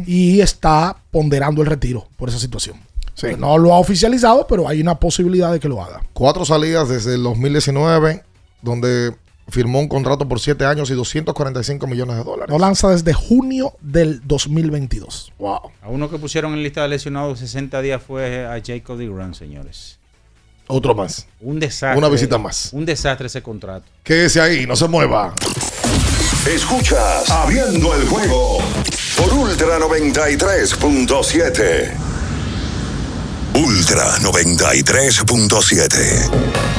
Y está ponderando el retiro por esa situación. Sí. No lo ha oficializado, pero hay una posibilidad de que lo haga. Cuatro salidas desde el 2019, donde firmó un contrato por siete años y 245 millones de dólares. No lanza desde junio del 2022. Wow. A uno que pusieron en lista de lesionados 60 días fue a Jacob DeGrom, señores. Otro más. Un desastre. Una visita más. Un desastre ese contrato. Quédese ahí, no se mueva. Escuchas Abriendo el juego por Ultra 93.7. Ultra 93.7.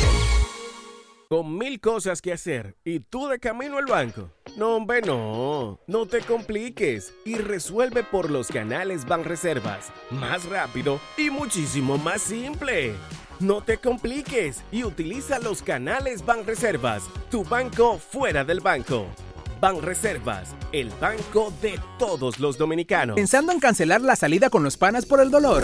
Con mil cosas que hacer y tú de camino al banco. No, hombre, no. No te compliques y resuelve por los canales Banreservas. Más rápido y muchísimo más simple. No te compliques y utiliza los canales Banreservas. Tu banco fuera del banco. Banreservas, el banco de todos los dominicanos. ¿Pensando en cancelar la salida con los panas por el dolor?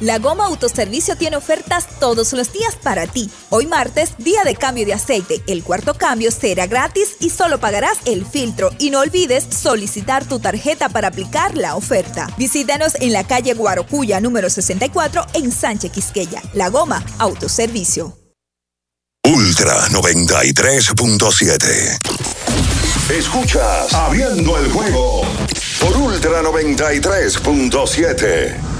La Goma Autoservicio tiene ofertas todos los días para ti. Hoy martes, día de cambio de aceite. El cuarto cambio será gratis y solo pagarás el filtro. Y no olvides solicitar tu tarjeta para aplicar la oferta. Visítanos en la calle Guarocuya número 64 en Sánchez Quisqueya. La Goma Autoservicio. Ultra 93.7. Escuchas Abriendo el juego por Ultra 93.7.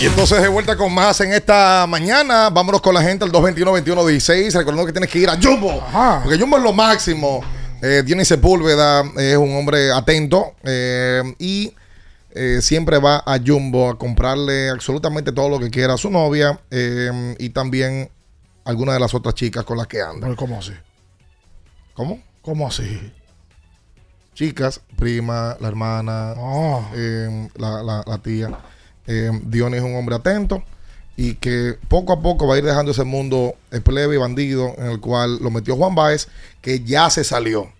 Y entonces de vuelta con más en esta mañana. Vámonos con la gente al 221-2116. Recordando que tienes que ir a Jumbo. Porque Jumbo es lo máximo. Eh, Dionis Sepúlveda es un hombre atento. eh, y eh, siempre va a Jumbo a comprarle absolutamente todo lo que quiera a su novia. eh, y también algunas de las otras chicas con las que anda. ¿Cómo así? ¿Cómo? ¿Cómo así? Chicas, prima, la hermana, eh, la, la- la tía. Eh, Dionis es un hombre atento y que poco a poco va a ir dejando ese mundo eh, plebe y bandido en el cual lo metió Juan Báez, que ya se salió.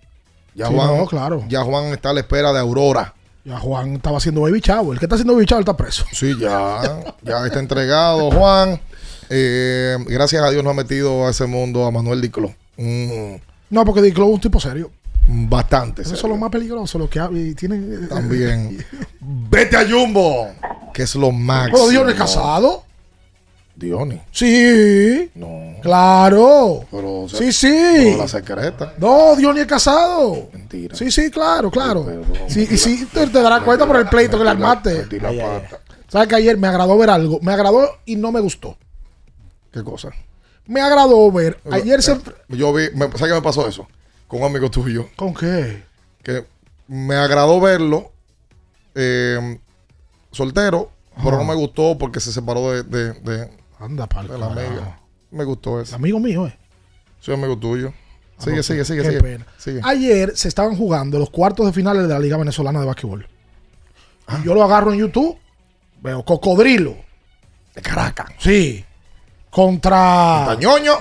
Ya, Sí, Juan, no, claro. ya Juan está a la espera de Aurora. Ya Juan estaba haciendo baby chavo. El que está haciendo baby chavo está preso. Sí, ya. ya está entregado Juan. Eh, gracias a Dios no ha metido a ese mundo a Manuel Diclo. Mm, No, porque Diclo es un tipo serio. Bastante. Serio. son los más peligrosos, los que tienen. También. Vete a Jumbo, que es lo máximo. ¿Pero Dionis casado? Dionis. Sí. No. Claro. Pero, o sea, sí, sí. pero la secreta. No, Dionis es casado. Mentira. Sí, sí, claro, claro. Sí, y sí, te, te darás cuenta por el pleito que le armaste. ¿Sabes que ayer me agradó ver algo? Me agradó y no me gustó. ¿Qué cosa? Me agradó ver. Ayer se. Yo vi, me, ¿sabes qué me pasó eso? Con un amigo tuyo. ¿Con qué? Que me agradó verlo eh, soltero, pero no me gustó porque se separó de, de, de, Anda, pal. de la amiga. Me gustó eso. Amigo mío, ¿eh? Soy amigo tuyo. Ah, Sigue, no, sigue, sigue, qué sigue. pena. Sigue. Ayer se estaban jugando los cuartos de finales de la Liga Venezolana de Básquetbol. Ah. Yo lo agarro en YouTube, veo Cocodrilo. De Caracas. Sí. Contra. ¿Está ñoño?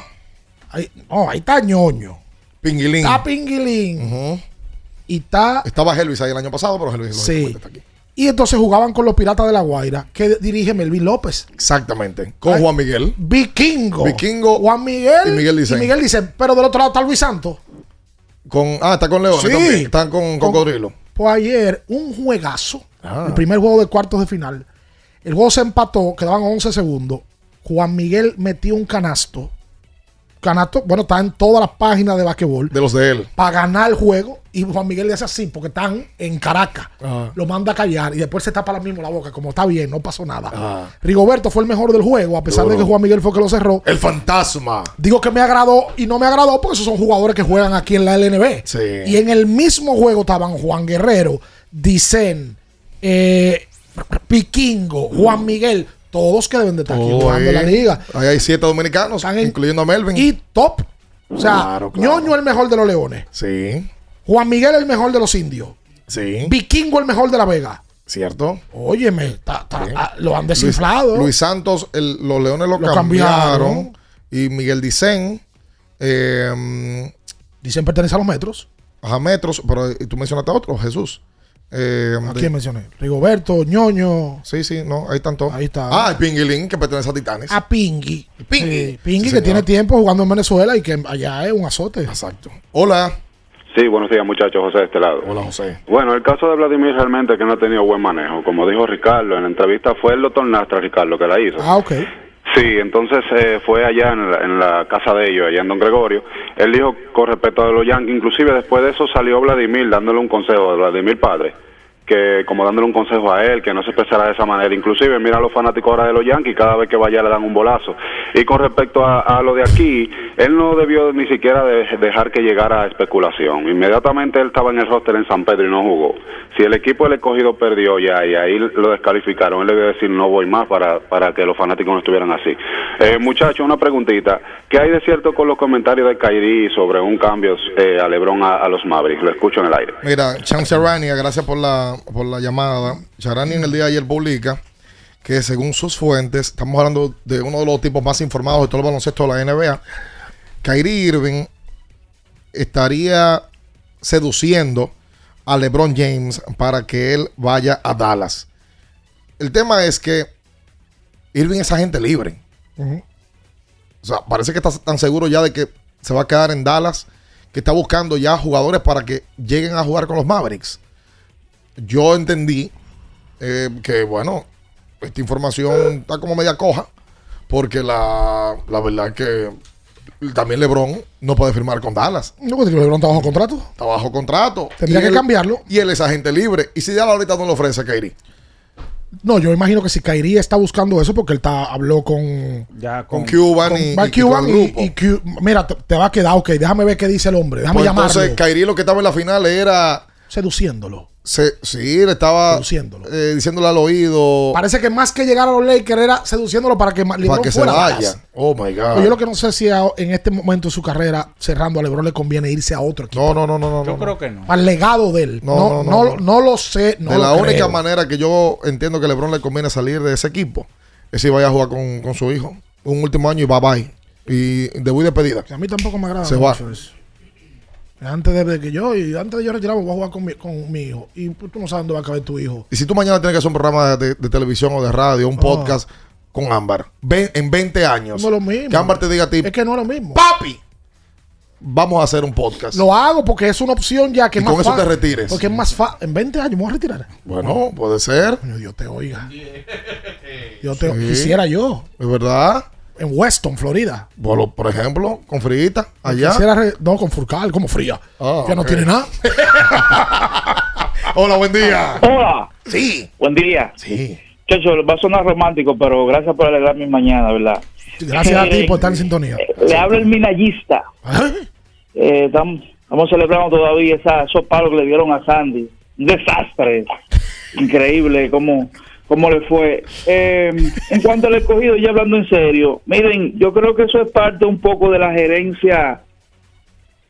Ahí, no, ahí está ñoño. Pinguilín. Está Pinguilín. y está Estaba Helvis ahí el año pasado, pero Helvis Sí. está aquí. y entonces jugaban con los Piratas de la Guaira, que dirige Melvin López. Exactamente. Con Ay. Juan Miguel. Vikingo. Vikingo. Juan Miguel y Miguel Dicen. y Miguel dicen, pero del otro lado está Luis Santos. Con, ah, está con León Sí. también. Están con Cocodrilo. Pues ayer, un juegazo. Ah. El primer juego de cuartos de final. El juego se empató, quedaban 11 segundos. Juan Miguel metió un canasto. Canasto, bueno, está en todas las páginas de basquetbol. De los de él. Para ganar el juego. Y Juan Miguel le hace así, porque están en Caracas. Lo manda a callar y después se tapa la mismo la boca. Como está bien, no pasó nada. Rigoberto fue el mejor del juego, a pesar de que Juan Miguel fue que lo cerró. El fantasma. Digo que me agradó y no me agradó porque esos son jugadores que juegan aquí en la LNB. Sí. Y en el mismo juego estaban Juan Guerrero, Dicen, eh, Piquingo, Juan Miguel, todos que deben de estar aquí jugando en la eh. liga. Ahí hay siete dominicanos, incluyendo a Melvin. Y top. O sea, Claro, claro. Ñoño el mejor de los Leones. Sí. Juan Miguel el mejor de los indios. Sí. Vikingo el mejor de la Vega. ¿Cierto? Óyeme, ta- ta- ah, lo han desinflado. Luis, Luis Santos, el- los Leones lo, Lo cambiaron. cambiaron. Y Miguel Dicen. Eh, Dicen pertenece a los metros. Ajá, metros. Pero eh, tú mencionaste a otro, Jesús. Eh, ¿A quién mencioné? Rigoberto, Ñoño. Sí, sí, no, ahí están todos. Ahí está. Ah, el Pinguilín, que pertenece a Titanes. A Pingui. Pingui. Sí, Pingui Sí, que señor. tiene tiempo jugando en Venezuela y que allá es un azote. Exacto. Hola. Sí, buenos días muchachos, José de este lado. Hola, José. Bueno, el caso de Vladimir realmente que no ha tenido buen manejo. Como dijo Ricardo, en la entrevista fue el doctor Nastra, Ricardo, que la hizo. Ah, ok. Sí, entonces eh, fue allá en la, en la casa de ellos, allá en Don Gregorio. Él dijo con respecto a los Yankees, inclusive después de eso salió Vladimir dándole un consejo, Vladimir padre, que como dándole un consejo a él, que no se expresara de esa manera. Inclusive mira a los fanáticos ahora de los Yankees, cada vez que vaya le dan un bolazo. Y con respecto a, lo de aquí, él no debió ni siquiera de- dejar que llegara especulación. Inmediatamente él estaba en el roster en San Pedro y no jugó. Si el equipo del escogido perdió ya y ahí lo descalificaron, él le debió decir no voy más para, para que los fanáticos no estuvieran así. Eh, muchachos, una preguntita. ¿Qué hay de cierto con los comentarios de Kairi sobre un cambio eh, a Lebron a, a los Mavericks? Lo escucho en el aire. Mira, Chance Arania, gracias por la, por la llamada. Charani en el día de ayer publica que según sus fuentes, estamos hablando de uno de los tipos más informados de todo el baloncesto de la NBA, Kyrie Irving estaría seduciendo a LeBron James para que él vaya a Dallas. El tema es que Irving es agente libre. O sea, parece que está tan seguro ya de que se va a quedar en Dallas que está buscando ya jugadores para que lleguen a jugar con los Mavericks. Yo entendí eh, que, bueno, esta información está como media coja, porque la, la verdad es que también LeBron no puede firmar con Dallas. No, porque LeBron está bajo contrato. Está bajo contrato. Tendría Y que él- cambiarlo. Y él es agente libre. Y si Dallas ahorita no le ofrece a Kyrie. No, yo imagino que si Kairi está buscando eso porque él está, habló con, Ya Con Cuban y- con Cuban el y, mira, te, te va a quedar, ok, déjame ver qué dice el hombre, déjame Pues llamarlo. entonces, Kyrie lo que estaba en la final era. Seduciéndolo. Se, sí, le estaba Seduciéndolo. eh, diciéndole al oído Parece que más que llegar a los Lakers era seduciéndolo para que LeBron para que se fuera a vaya. Oh my God. Pero yo lo que no sé si a- en este momento de su carrera, cerrando a LeBron, le conviene irse a otro equipo. No, no, no, no, no. Yo no. creo que no. Para el legado de él. No, No, no, no, no, no, no. lo sé. No de lo la única creo. manera que yo entiendo que LeBron le conviene salir de ese equipo es si vaya a jugar con, con su hijo un último año y bye bye. Y debut y despedida. Que a mí tampoco me agrada Se mucho va. eso. Antes de, que yo, y antes de yo retirarme, voy a jugar con mi, con mi hijo. Y pues, tú no sabes dónde va a caber tu hijo. Y si tú mañana tienes que hacer un programa de, de televisión o de radio, un podcast con Ámbar, ve- en 20 años, No es lo mismo. que Ámbar te diga a ti, Es que no es lo mismo. papi, vamos a hacer un podcast. Lo hago porque es una opción ya que Y es más con eso te retires. Porque es más fácil. En 20 años me voy a retirar. Bueno, puede ser. Dios te oiga. Dios te Sí. Quisiera yo. ¿Es verdad? En Weston, Florida. Por, por ejemplo, con Frita, allá. Quisiera re- no, con Furcal, como fría. Ah, ya no tiene nada. Hola, buen día. Hola. Sí. Buen día. Sí. Chacho, va a sonar romántico, pero gracias por alegrar mi mañana, ¿verdad? Gracias a ti Miren, por estar en sintonía. Le habla el minallista. Eh, estamos, estamos celebrando todavía esa, esos palos que le dieron a Sandy. Un desastre. Increíble cómo, cómo le fue. Eh, en cuanto al escogido, ya hablando en serio, miren, yo creo que eso es parte un poco de la gerencia,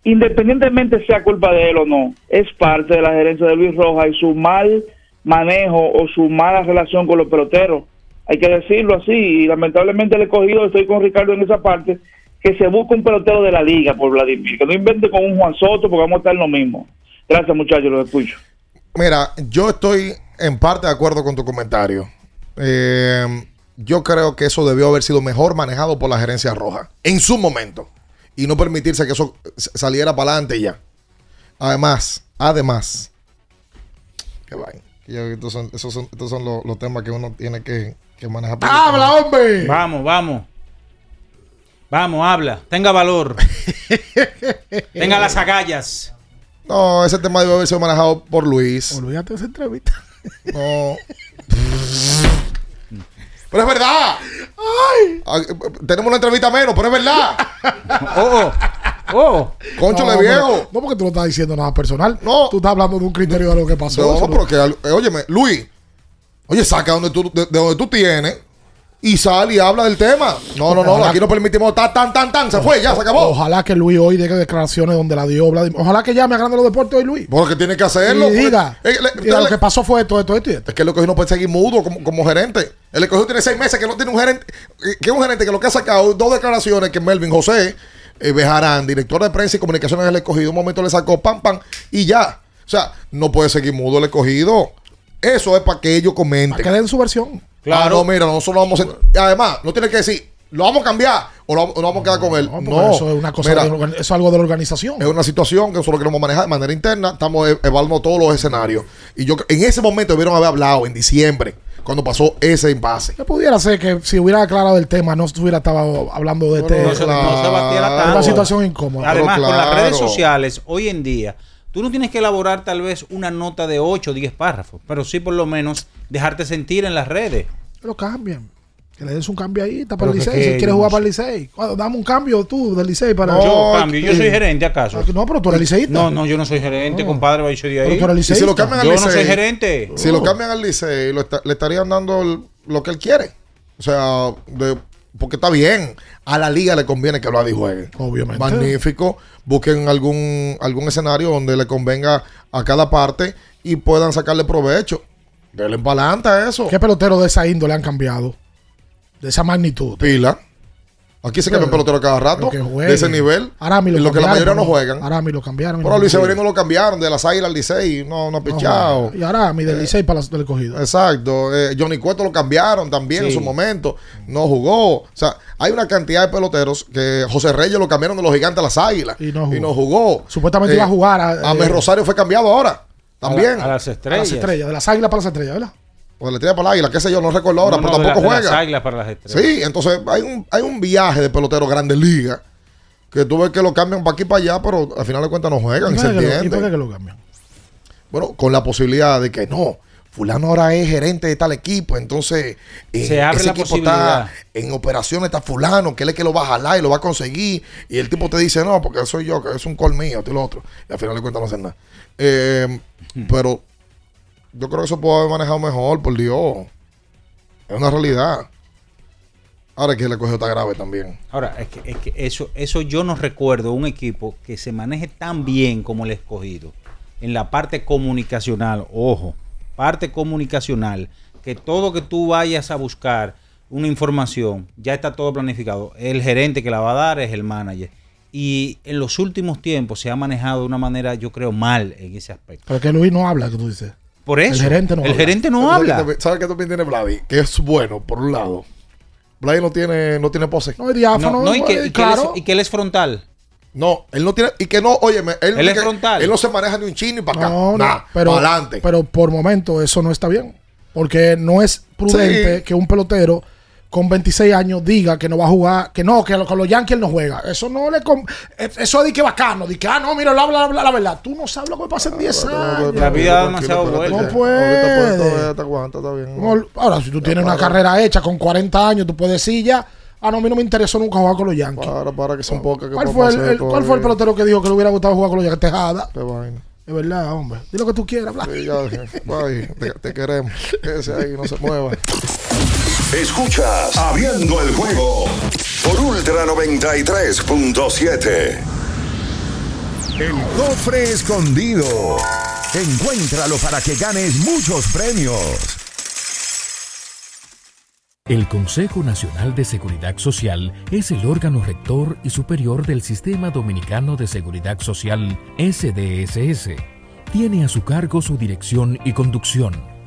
independientemente sea culpa de él o no, es parte de la gerencia de Luis Rojas y su mal manejo o su mala relación con los peloteros. Hay que decirlo así, y lamentablemente el escogido, estoy con Ricardo en esa parte, que se busque un pelotero de la liga por Vladimir, que no invente con un Juan Soto porque vamos a estar en lo mismo. Gracias, muchachos, los escucho. Mira, yo estoy en parte de acuerdo con tu comentario. Eh, yo creo que eso debió haber sido mejor manejado por la gerencia roja en su momento y no permitirse que eso saliera para adelante ya. Además, además, qué vaina. Estos son, esos son, estos son los, los temas que uno tiene que, que manejar. ¡Habla, hombre! Vamos, vamos. Vamos, habla. Tenga valor. Tenga las agallas. No, ese tema debe haber sido manejado por Luis. Olvídate de esa entrevista. No. pero es verdad. Eh, Tenemos una entrevista menos, pero es verdad. Oh, oh. Concho no, viejo. No, porque tú no estás diciendo nada personal. No. Tú estás hablando de un criterio de lo que pasó. No, no- porque, eh, óyeme, Luis, oye, saca donde tú, de, de donde tú tienes y sale y habla del tema. No, no, no, Ojalá- aquí no permitimos tan, tan, tan, tan, se fue, ya, se acabó. Ojalá que Luis hoy dé declaraciones donde la dio Vladimir. Ojalá que llame a Grande los Deportes hoy, Luis. Porque tiene que hacerlo. Y diga, eh, le- le- lo que pasó fue esto, esto, esto esto. Es que el escogido no puede seguir mudo como, como gerente. El escogido tiene seis meses que no tiene un gerente. eh, Que es un gerente que lo que ha sacado dos declaraciones que Melvin José eh, Bejarán, director de prensa y comunicaciones del escogido, un momento le sacó pam, pam y ya. O sea, no puede seguir mudo el escogido. Eso es para que ellos comenten. Para que den su versión. Claro. no, mira, nosotros no vamos a. Además, no tiene que decir, lo vamos a cambiar o lo, o lo vamos a quedar con él. No, Eso es una cosa, Mira, de eso es algo de la organización. es una situación que nosotros queremos manejar de manera interna. Estamos e- evaluando todos los escenarios. Y yo en ese momento debieron haber hablado en diciembre, cuando pasó ese impasse. Que pudiera ser que si hubiera aclarado el tema, no estuviera estado hablando de este, no se- no se batiera de tanto. una situación incómoda. Además, con las redes claro. sociales, hoy en día, tú no tienes que elaborar tal vez una nota de 8 o 10 párrafos, pero sí por lo menos dejarte sentir en las redes. Lo cambien. Que le des un cambio ahí, está para el Licey. Si quieres jugar para el Licey. Cuando- Dame un cambio tú del Licey para yo cambio, yo soy gerente acaso. No, pero tú eres liceísta. No, no, yo no soy gerente, No. compadre, va a de ahí. Pero tú eres si lo cambian al Yo no Licey, soy gerente. Si lo cambian al Licey, lo está- le estarían dando el- lo que él quiere. O sea, de- porque está bien. A la liga le conviene que Vladi juegue. Obviamente. Magnífico. Busquen algún, algún escenario donde le convenga a cada parte y puedan sacarle provecho. Denle para adelante a eso. ¿Qué peloteros de esa índole han cambiado? De esa magnitud. Pila. Aquí se cambian peloteros cada rato. De ese nivel. Arami lo en lo que la mayoría no juegan. Arami lo cambiaron. y Pero a Luis. Severino lo cambiaron de las águilas al Licey. No, no ha No pichado. Y Arami del Licey para las del cogido. Exacto. Eh, Johnny Cueto lo cambiaron también en su momento. No jugó. O sea, hay una cantidad de peloteros que José Reyes lo cambiaron de los gigantes a las águilas. Y no jugó. Supuestamente Eh, iba a jugar. A, eh, Rosario fue cambiado ahora. También. A, las a estrellas. las estrellas. De las águilas para las estrellas, ¿verdad? O le tira para el águila, qué sé yo, no recuerdo ahora, No, pero no, de tampoco la- de juega. las águilas para las estrellas. Sí, entonces hay un, hay un viaje de peloteros grandes ligas que tú ves que lo cambian para aquí y para allá, pero al final de cuentas no juegan, ¿Y se lo- ¿Y entiende. por qué que lo cambian? Bueno, con la posibilidad de que no, fulano ahora es gerente de tal equipo, entonces eh, Se abre ese la equipo posibilidad. está en operaciones, está fulano, que él es que lo va a jalar y lo va a conseguir, y el tipo te dice, no, porque soy yo, que es un col mío, tú y lo otro, y al final de cuentas no hacen nada. Eh, Hmm. Pero yo creo que eso puede haber manejado mejor, por Dios. Es una realidad. Ahora es que el escogido está grave también. Ahora, es que, es que eso, eso yo no recuerdo un equipo que se maneje tan bien como el escogido. En la parte comunicacional, ojo, parte comunicacional, que todo que tú vayas a buscar una información, ya está todo planificado. El gerente que la va a dar es el manager. Y en los últimos tiempos se ha manejado de una manera, yo creo, mal en ese aspecto. Pero que Luis no habla, que tú dices. Por eso. El gerente no el habla. gerente no ¿Sabes habla. qué- ¿Sabes qué también tiene Vladi? Que es bueno, por un lado. Vladi no tiene, no tiene pose. No, es diáfano. No, no, y, que, y que él es- claro. y que él es frontal. No, él no tiene. Y que no, óyeme, él, Él es que- frontal. Él no se maneja ni un chino ni para acá. No, no, Nah, pero, para adelante. pero por momento eso no está bien. Porque no es prudente Sí. que un pelotero con 26 años diga que no va a jugar, que no, que con los Yankees él no juega. Eso no le. eh, Eso es de que bacano, de que, ah, no, mira, la, la, la, la verdad. Tú no sabes lo que pasa en 10 años. La vida da demasiado vuelta. No puede. Ahora, si tú tienes una carrera hecha con 40 años, tú puedes decir ya, ah, no, a mí no me interesó nunca jugar con los Yankees. Para, para, que son pocas que ¿Cuál fue el, el- ¿Cuál fue el pelotero que dijo que le hubiera gustado jugar con los Yankees? Tejada. Qué vaina. Es verdad, hombre. Di lo que tú quieras, bla. Sí, ya, bye, te, te queremos. Ese ahí, no se mueva. Escuchas Abriendo el juego por Ultra 93.7. El cofre escondido. Encuéntralo para que ganes muchos premios. El Consejo Nacional de Seguridad Social es el órgano rector y superior del Sistema Dominicano de Seguridad Social, SDSS. tiene a su cargo su dirección y conducción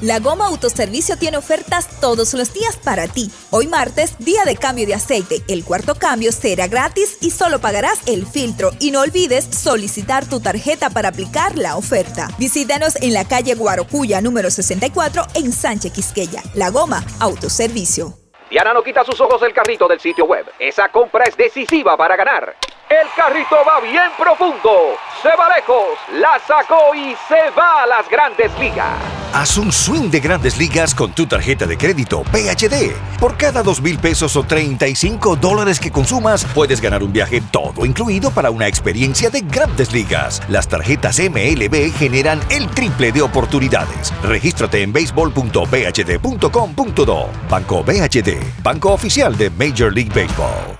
La Goma Autoservicio tiene ofertas todos los días para ti. Hoy martes, día de cambio de aceite. El cuarto cambio será gratis y solo pagarás el filtro. Y no olvides solicitar tu tarjeta para aplicar la oferta. Visítanos en la calle Guarocuya número 64 en Sánchez Quisqueya. La Goma Autoservicio. Diana no quita sus ojos del carrito del sitio web. Esa compra es decisiva para ganar. El carrito va bien profundo, se va lejos, la sacó y se va a las grandes ligas. Haz un swing de grandes ligas con tu tarjeta de crédito PHD. Por cada dos mil pesos o 35 dólares que consumas, puedes ganar un viaje todo incluido para una experiencia de grandes ligas. Las tarjetas MLB generan el triple de oportunidades. Regístrate en baseball.bhd.com.do. Banco BHD, banco oficial de Major League Baseball.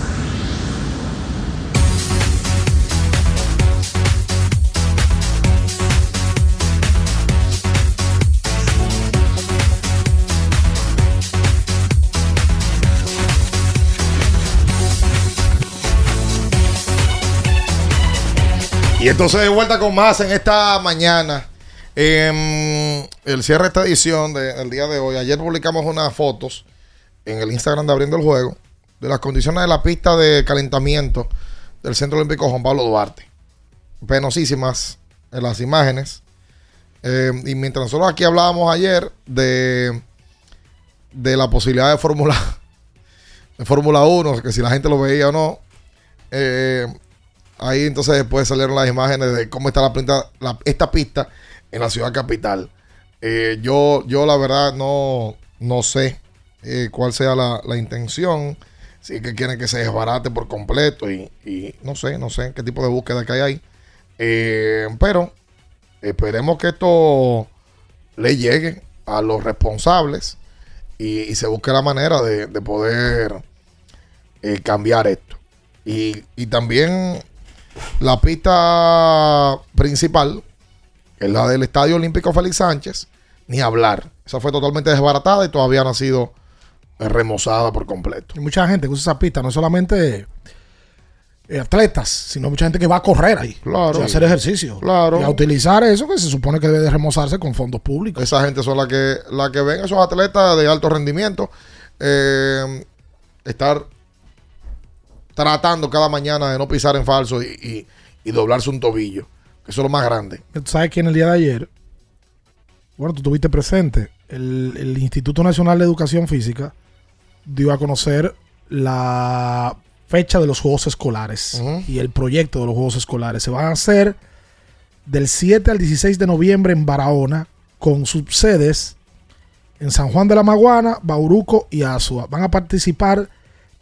Y entonces de vuelta con más en esta mañana. Em, el cierre de esta edición del día de hoy. Ayer publicamos unas fotos en el Instagram de Abriendo el Juego de las condiciones de la pista de calentamiento del Centro Olímpico Juan Pablo Duarte. Penosísimas en las imágenes. Em, y mientras nosotros aquí hablábamos ayer de, de la posibilidad de Fórmula de Fórmula 1, que si la gente lo veía o no, eh, Ahí entonces después salieron las imágenes de cómo está la, pinta, esta pista en la ciudad capital. Eh, yo, yo la verdad no, no sé eh, cuál sea la, intención. Si es que quieren que se desbarate por completo y, no sé, no sé qué tipo de búsqueda que hay ahí. Eh, pero esperemos que esto le llegue a los responsables y, se busque la manera de, poder cambiar esto. Y, y también la pista principal, que es la del Estadio Olímpico Félix Sánchez, ni hablar. Esa fue totalmente desbaratada y todavía no ha sido remozada por completo. Hay mucha gente que usa esa pista, no solamente eh, atletas, sino mucha gente que va a correr ahí. Claro. a hacer ejercicio. Claro. Y a utilizar eso que se supone que debe de remozarse con fondos públicos. Esa gente son las que, la que ven esos atletas de alto rendimiento eh, estar tratando cada mañana de no pisar en falso y, doblarse un tobillo. Eso es lo más grande. Tú sabes que en el día de ayer, bueno, tú tuviste presente, el, Instituto Nacional de Educación Física dio a conocer la fecha de los Juegos Escolares y el proyecto de los Juegos Escolares. Se van a hacer del 7 al 16 de noviembre en Barahona, con subsedes en San Juan de la Maguana, Bauruco y Azua. Van a participar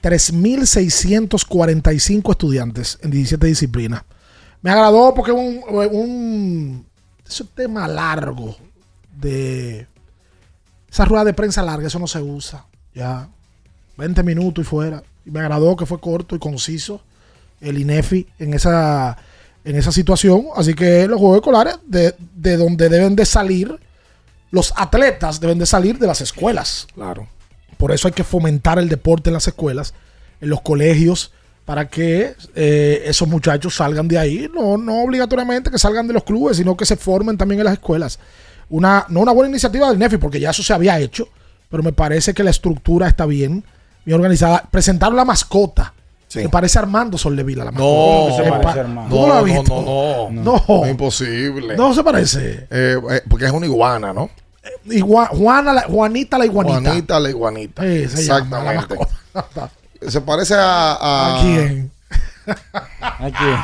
3.645 estudiantes en 17 disciplinas. Me agradó porque un, es un tema largo de esa rueda de prensa larga, eso no se usa. Ya 20 minutos y fuera. Y me agradó que fue corto y conciso el INEFI en esa, en esa situación. Así que los Juegos Escolares, de, de donde deben de salir, los atletas deben de salir de las escuelas. Claro. Por eso hay que fomentar el deporte en las escuelas, en los colegios, para que eh, esos muchachos salgan de ahí. No, no obligatoriamente que salgan de los clubes, sino que se formen también en las escuelas. Una, no una buena iniciativa del NEFI, porque ya eso se había hecho, pero me parece que la estructura está bien, bien organizada. Presentaron la mascota. Me parece Armando Soldevila la No, mascota. se Me parece pa- Armando. ¿Tú no, No, no, no, no. no. Imposible. No se parece. Eh, eh, porque es una iguana, ¿no? Igua- Juana la- Juanita la iguanita. Juanita la iguanita. Sí, se llama la Exactamente. Se parece a. ¿A, ¿A quién? ¿A quién?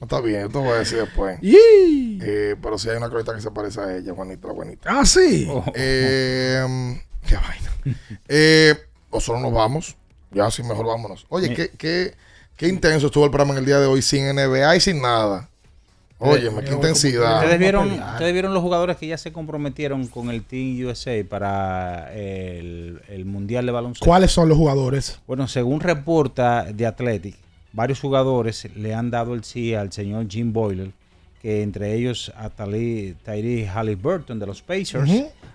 Está bien, esto voy a decir después. ¡Yee! Eh, pero si hay una croita que se parece a ella, Juanita la Juanita. Ah, sí. Eh, qué vaina. Eh, nosotros nos vamos. Ya, sí, mejor vámonos. Oye, qué, qué, qué intenso estuvo el programa en el día de hoy, sin NBA y sin nada. Oye, qué intensidad. ¿Ustedes vieron, ustedes vieron los jugadores que ya se comprometieron con el Team USA para el, el Mundial de Baloncesto? ¿Cuáles son los jugadores? Bueno, según reporta The Athletic, varios jugadores le han dado el sí al señor Jim Boyler, que entre ellos a Tyree Halliburton de los Pacers.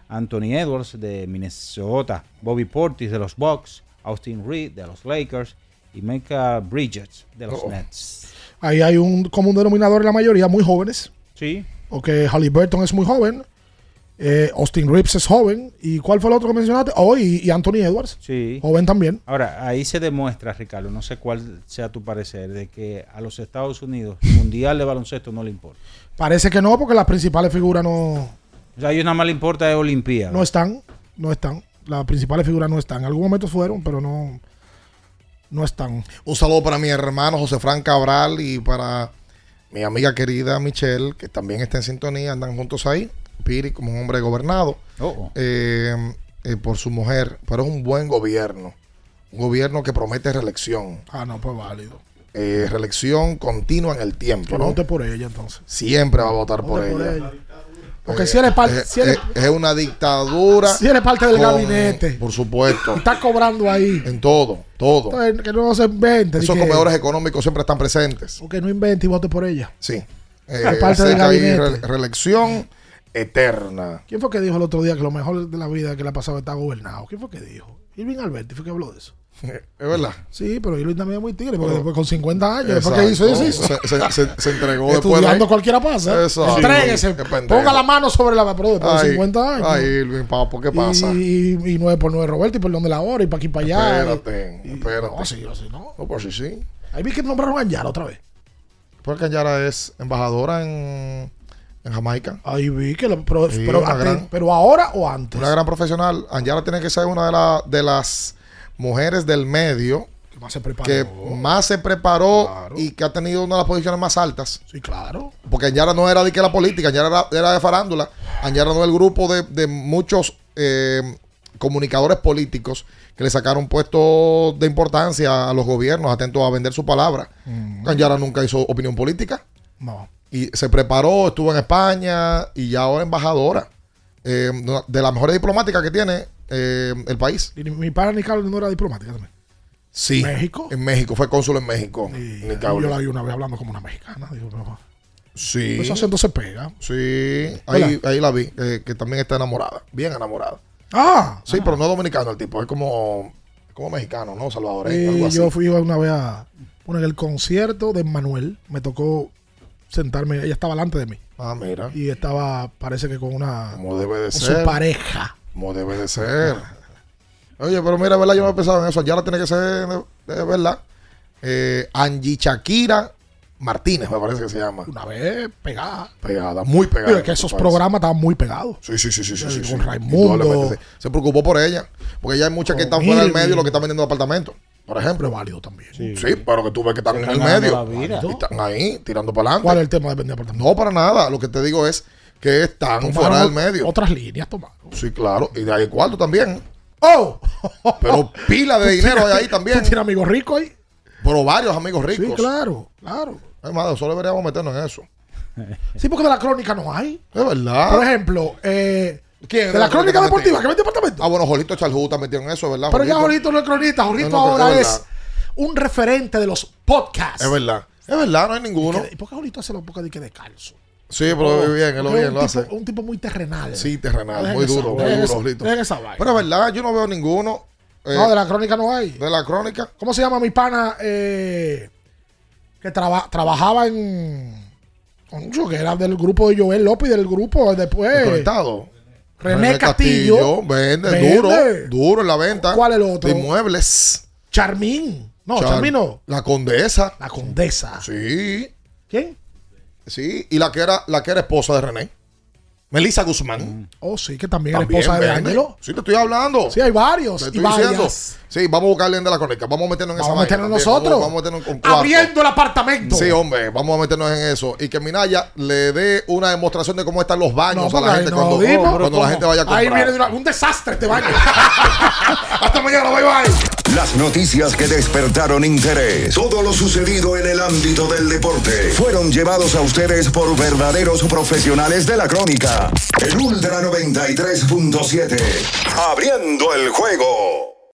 Anthony Edwards de Minnesota, Bobby Portis de los Bucks, Austin Reed de los Lakers y Micah Bridges de los Oh. Nets. Ahí hay un común denominador en la mayoría, muy jóvenes. Sí. Porque Halliburton es muy joven. eh, Austin Reeves es joven. ¿Y cuál fue el otro que mencionaste? Oh, y, Anthony Edwards. Sí. Joven también. Ahora, ahí se demuestra, Ricardo, no sé cuál sea tu parecer, de que a los Estados Unidos el Mundial de Baloncesto no le importa. Parece que no, porque las principales figuras no, O sea, a ellos nada más le importa es Olimpiada. no están. No están. Las principales figuras no están. En algún momento fueron, pero no, no están. Un saludo para mi hermano José Fran Cabral y para mi amiga querida Michelle, que también está en sintonía, andan juntos ahí. Piri como un hombre gobernado Oh, eh, eh, por su mujer, pero es un buen gobierno. Un gobierno que promete reelección. Ah, no, pues válido. Eh, reelección continua en el tiempo, Que ¿no? vote por ella entonces. Siempre va a votar por Vote por ella. ella. Porque Eh, si eres parte, eh, si eres, eh, es una dictadura. si eres parte del con- gabinete, Por supuesto. está cobrando ahí. En todo, todo. Entonces, que no se invente. Esos comedores económicos siempre están presentes. o que no invente y vote por ella. Sí. Es Eh, parte del gabinete. re- reelección eterna. ¿Quién fue que dijo el otro día que lo mejor de la vida que le ha pasado está gobernado? ¿Quién fue que dijo? Irving Alberti fue que habló de eso. Es verdad. Sí, pero Irving también es muy tigre, porque después con 50 años, después que hizo eso, hizo. Se, se- se- se entregó después. Estudiando de- cualquiera pasa. Exacto. Entréguese. Ponga la mano sobre la pero después de Ay, 50 años. Ay, Irving, papo, ¿qué pasa? Y, y, y 9 por 9 Roberto y por donde la hora y para aquí para allá. Espérate, Y- espérate. No, sí, así, ¿no? No, pues sí, sí. Ahí vi que nombraron a Anyala otra vez. Porque Anyara es embajadora en, en Jamaica. Ahí vi que lo, pero, Sí, pero, gran- pero ahora o antes. Una gran profesional. Anyara tiene que ser una de, la- de las mujeres del medio que más se preparó. que más se preparó y que ha tenido una de las posiciones más altas. Sí, claro. Porque Añara no era de que la política, Añara era, era de farándula. Añara no es el grupo de, de muchos eh, comunicadores políticos que le sacaron puestos de importancia a los gobiernos, atentos a vender su palabra. Mm. Añara nunca hizo opinión política. No. Y se preparó, estuvo en España y ya ahora embajadora. eh, de las mejores diplomáticas que tiene eh, el país. Y mi padre Nicole no era diplomática también. Sí. ¿México? En México, fue cónsul en México. Y yo la vi una vez hablando como una mexicana. Digo, no. Sí. Ese acento se pega. Sí, ahí, ahí la vi, eh, que también está enamorada, bien enamorada. Ah, Sí, pero no dominicano el tipo, es como, como mexicano, ¿no? Salvadoreño, algo así. yo fui una vez a bueno, en el concierto de Manuel. Me tocó sentarme. Ella estaba delante de mí. Ah, mira. Y estaba, parece que con una. Como debe de con ser. su pareja. Como debe de ser. Oye, pero mira, ¿verdad? Yo no he pensado en eso. Ya la tiene que ser, de, de verdad. Eh, Angie Shakira Martínez, me parece que se llama. Una vez pegada. Pegada, muy pegada. Pero es que esos programas estaban muy pegados. Sí, sí, sí, sí, sí, sí, Con sí. Raimundo. Indudablemente, sí. Se preocupó por ella. Porque ya hay muchas que Con están fuera del medio lo que están vendiendo apartamentos. Por ejemplo. Es válido también. Sí, pero que tú ves que están en el medio. Y Están ahí, tirando para adelante. ¿Cuál es el tema de vender apartamentos? No, para nada. Lo que te digo es que están Tomaron fuera del medio. Otras líneas tomaron. Sí, claro. Y de ahí cuarto también. ¡Oh! Pero pila de ¿Tú dinero hay ahí también. ¿Tú tienes amigos ricos ahí? Pero varios amigos ricos. Sí, claro, claro. Hermano, solo deberíamos meternos en eso. Sí, porque de la crónica no hay. Es verdad. Por ejemplo, eh, ¿Quién? de la crónica deportiva, metido? que vende apartamentos. Ah, bueno, Jolito está metido en eso, ¿verdad? Pero ya Jolito? No es cronista, No, no, ahora es un referente de los podcasts. Es verdad. Es verdad, no hay ninguno. ¿Y por qué Jorito hace los podcasts de que descalzo? Sí, pero Oh, bien, él lo bien hace. tipo- Un tipo muy terrenal. Sí, terrenal, muy duro, muy duro, vaina. Pero es verdad, yo no veo ninguno. eh, no, de la crónica no hay. de la crónica. ¿Cómo se llama mi pana eh, que traba- trabajaba en. Concho, que era del grupo de Joel López del grupo después. Desconectado. René, Castillo. Vende, Vende. duro, duro en la venta. ¿Cuál es el otro? De inmuebles. Charmín. No, Char- Charmín no. La condesa. La condesa. Sí. ¿Quién? Sí, y la que era, la que era esposa de René. Melissa Guzmán. Oh, sí, que también, También es esposa de. Ángelo. Sí, te estoy hablando. Sí, hay varios. Te y estoy varias. Sí, vamos a buscarle en de la crónica. Vamos a meternos en Vamos a esa meternos vaina nosotros. Vamos, vamos a meternos cuarto. Abriendo el apartamento. Sí, hombre, vamos a meternos en eso. Y que Minaya le dé una demostración de cómo están los baños No, a la gente no cuando, lo dimos. cuando la gente vaya a comprar. Ahí viene una- un desastre este baño. Hasta mañana, bye bye. Las noticias que despertaron interés, todo lo sucedido en el ámbito del deporte, fueron llevados a ustedes por verdaderos profesionales de la crónica. El Ultra 93.7, abriendo el juego.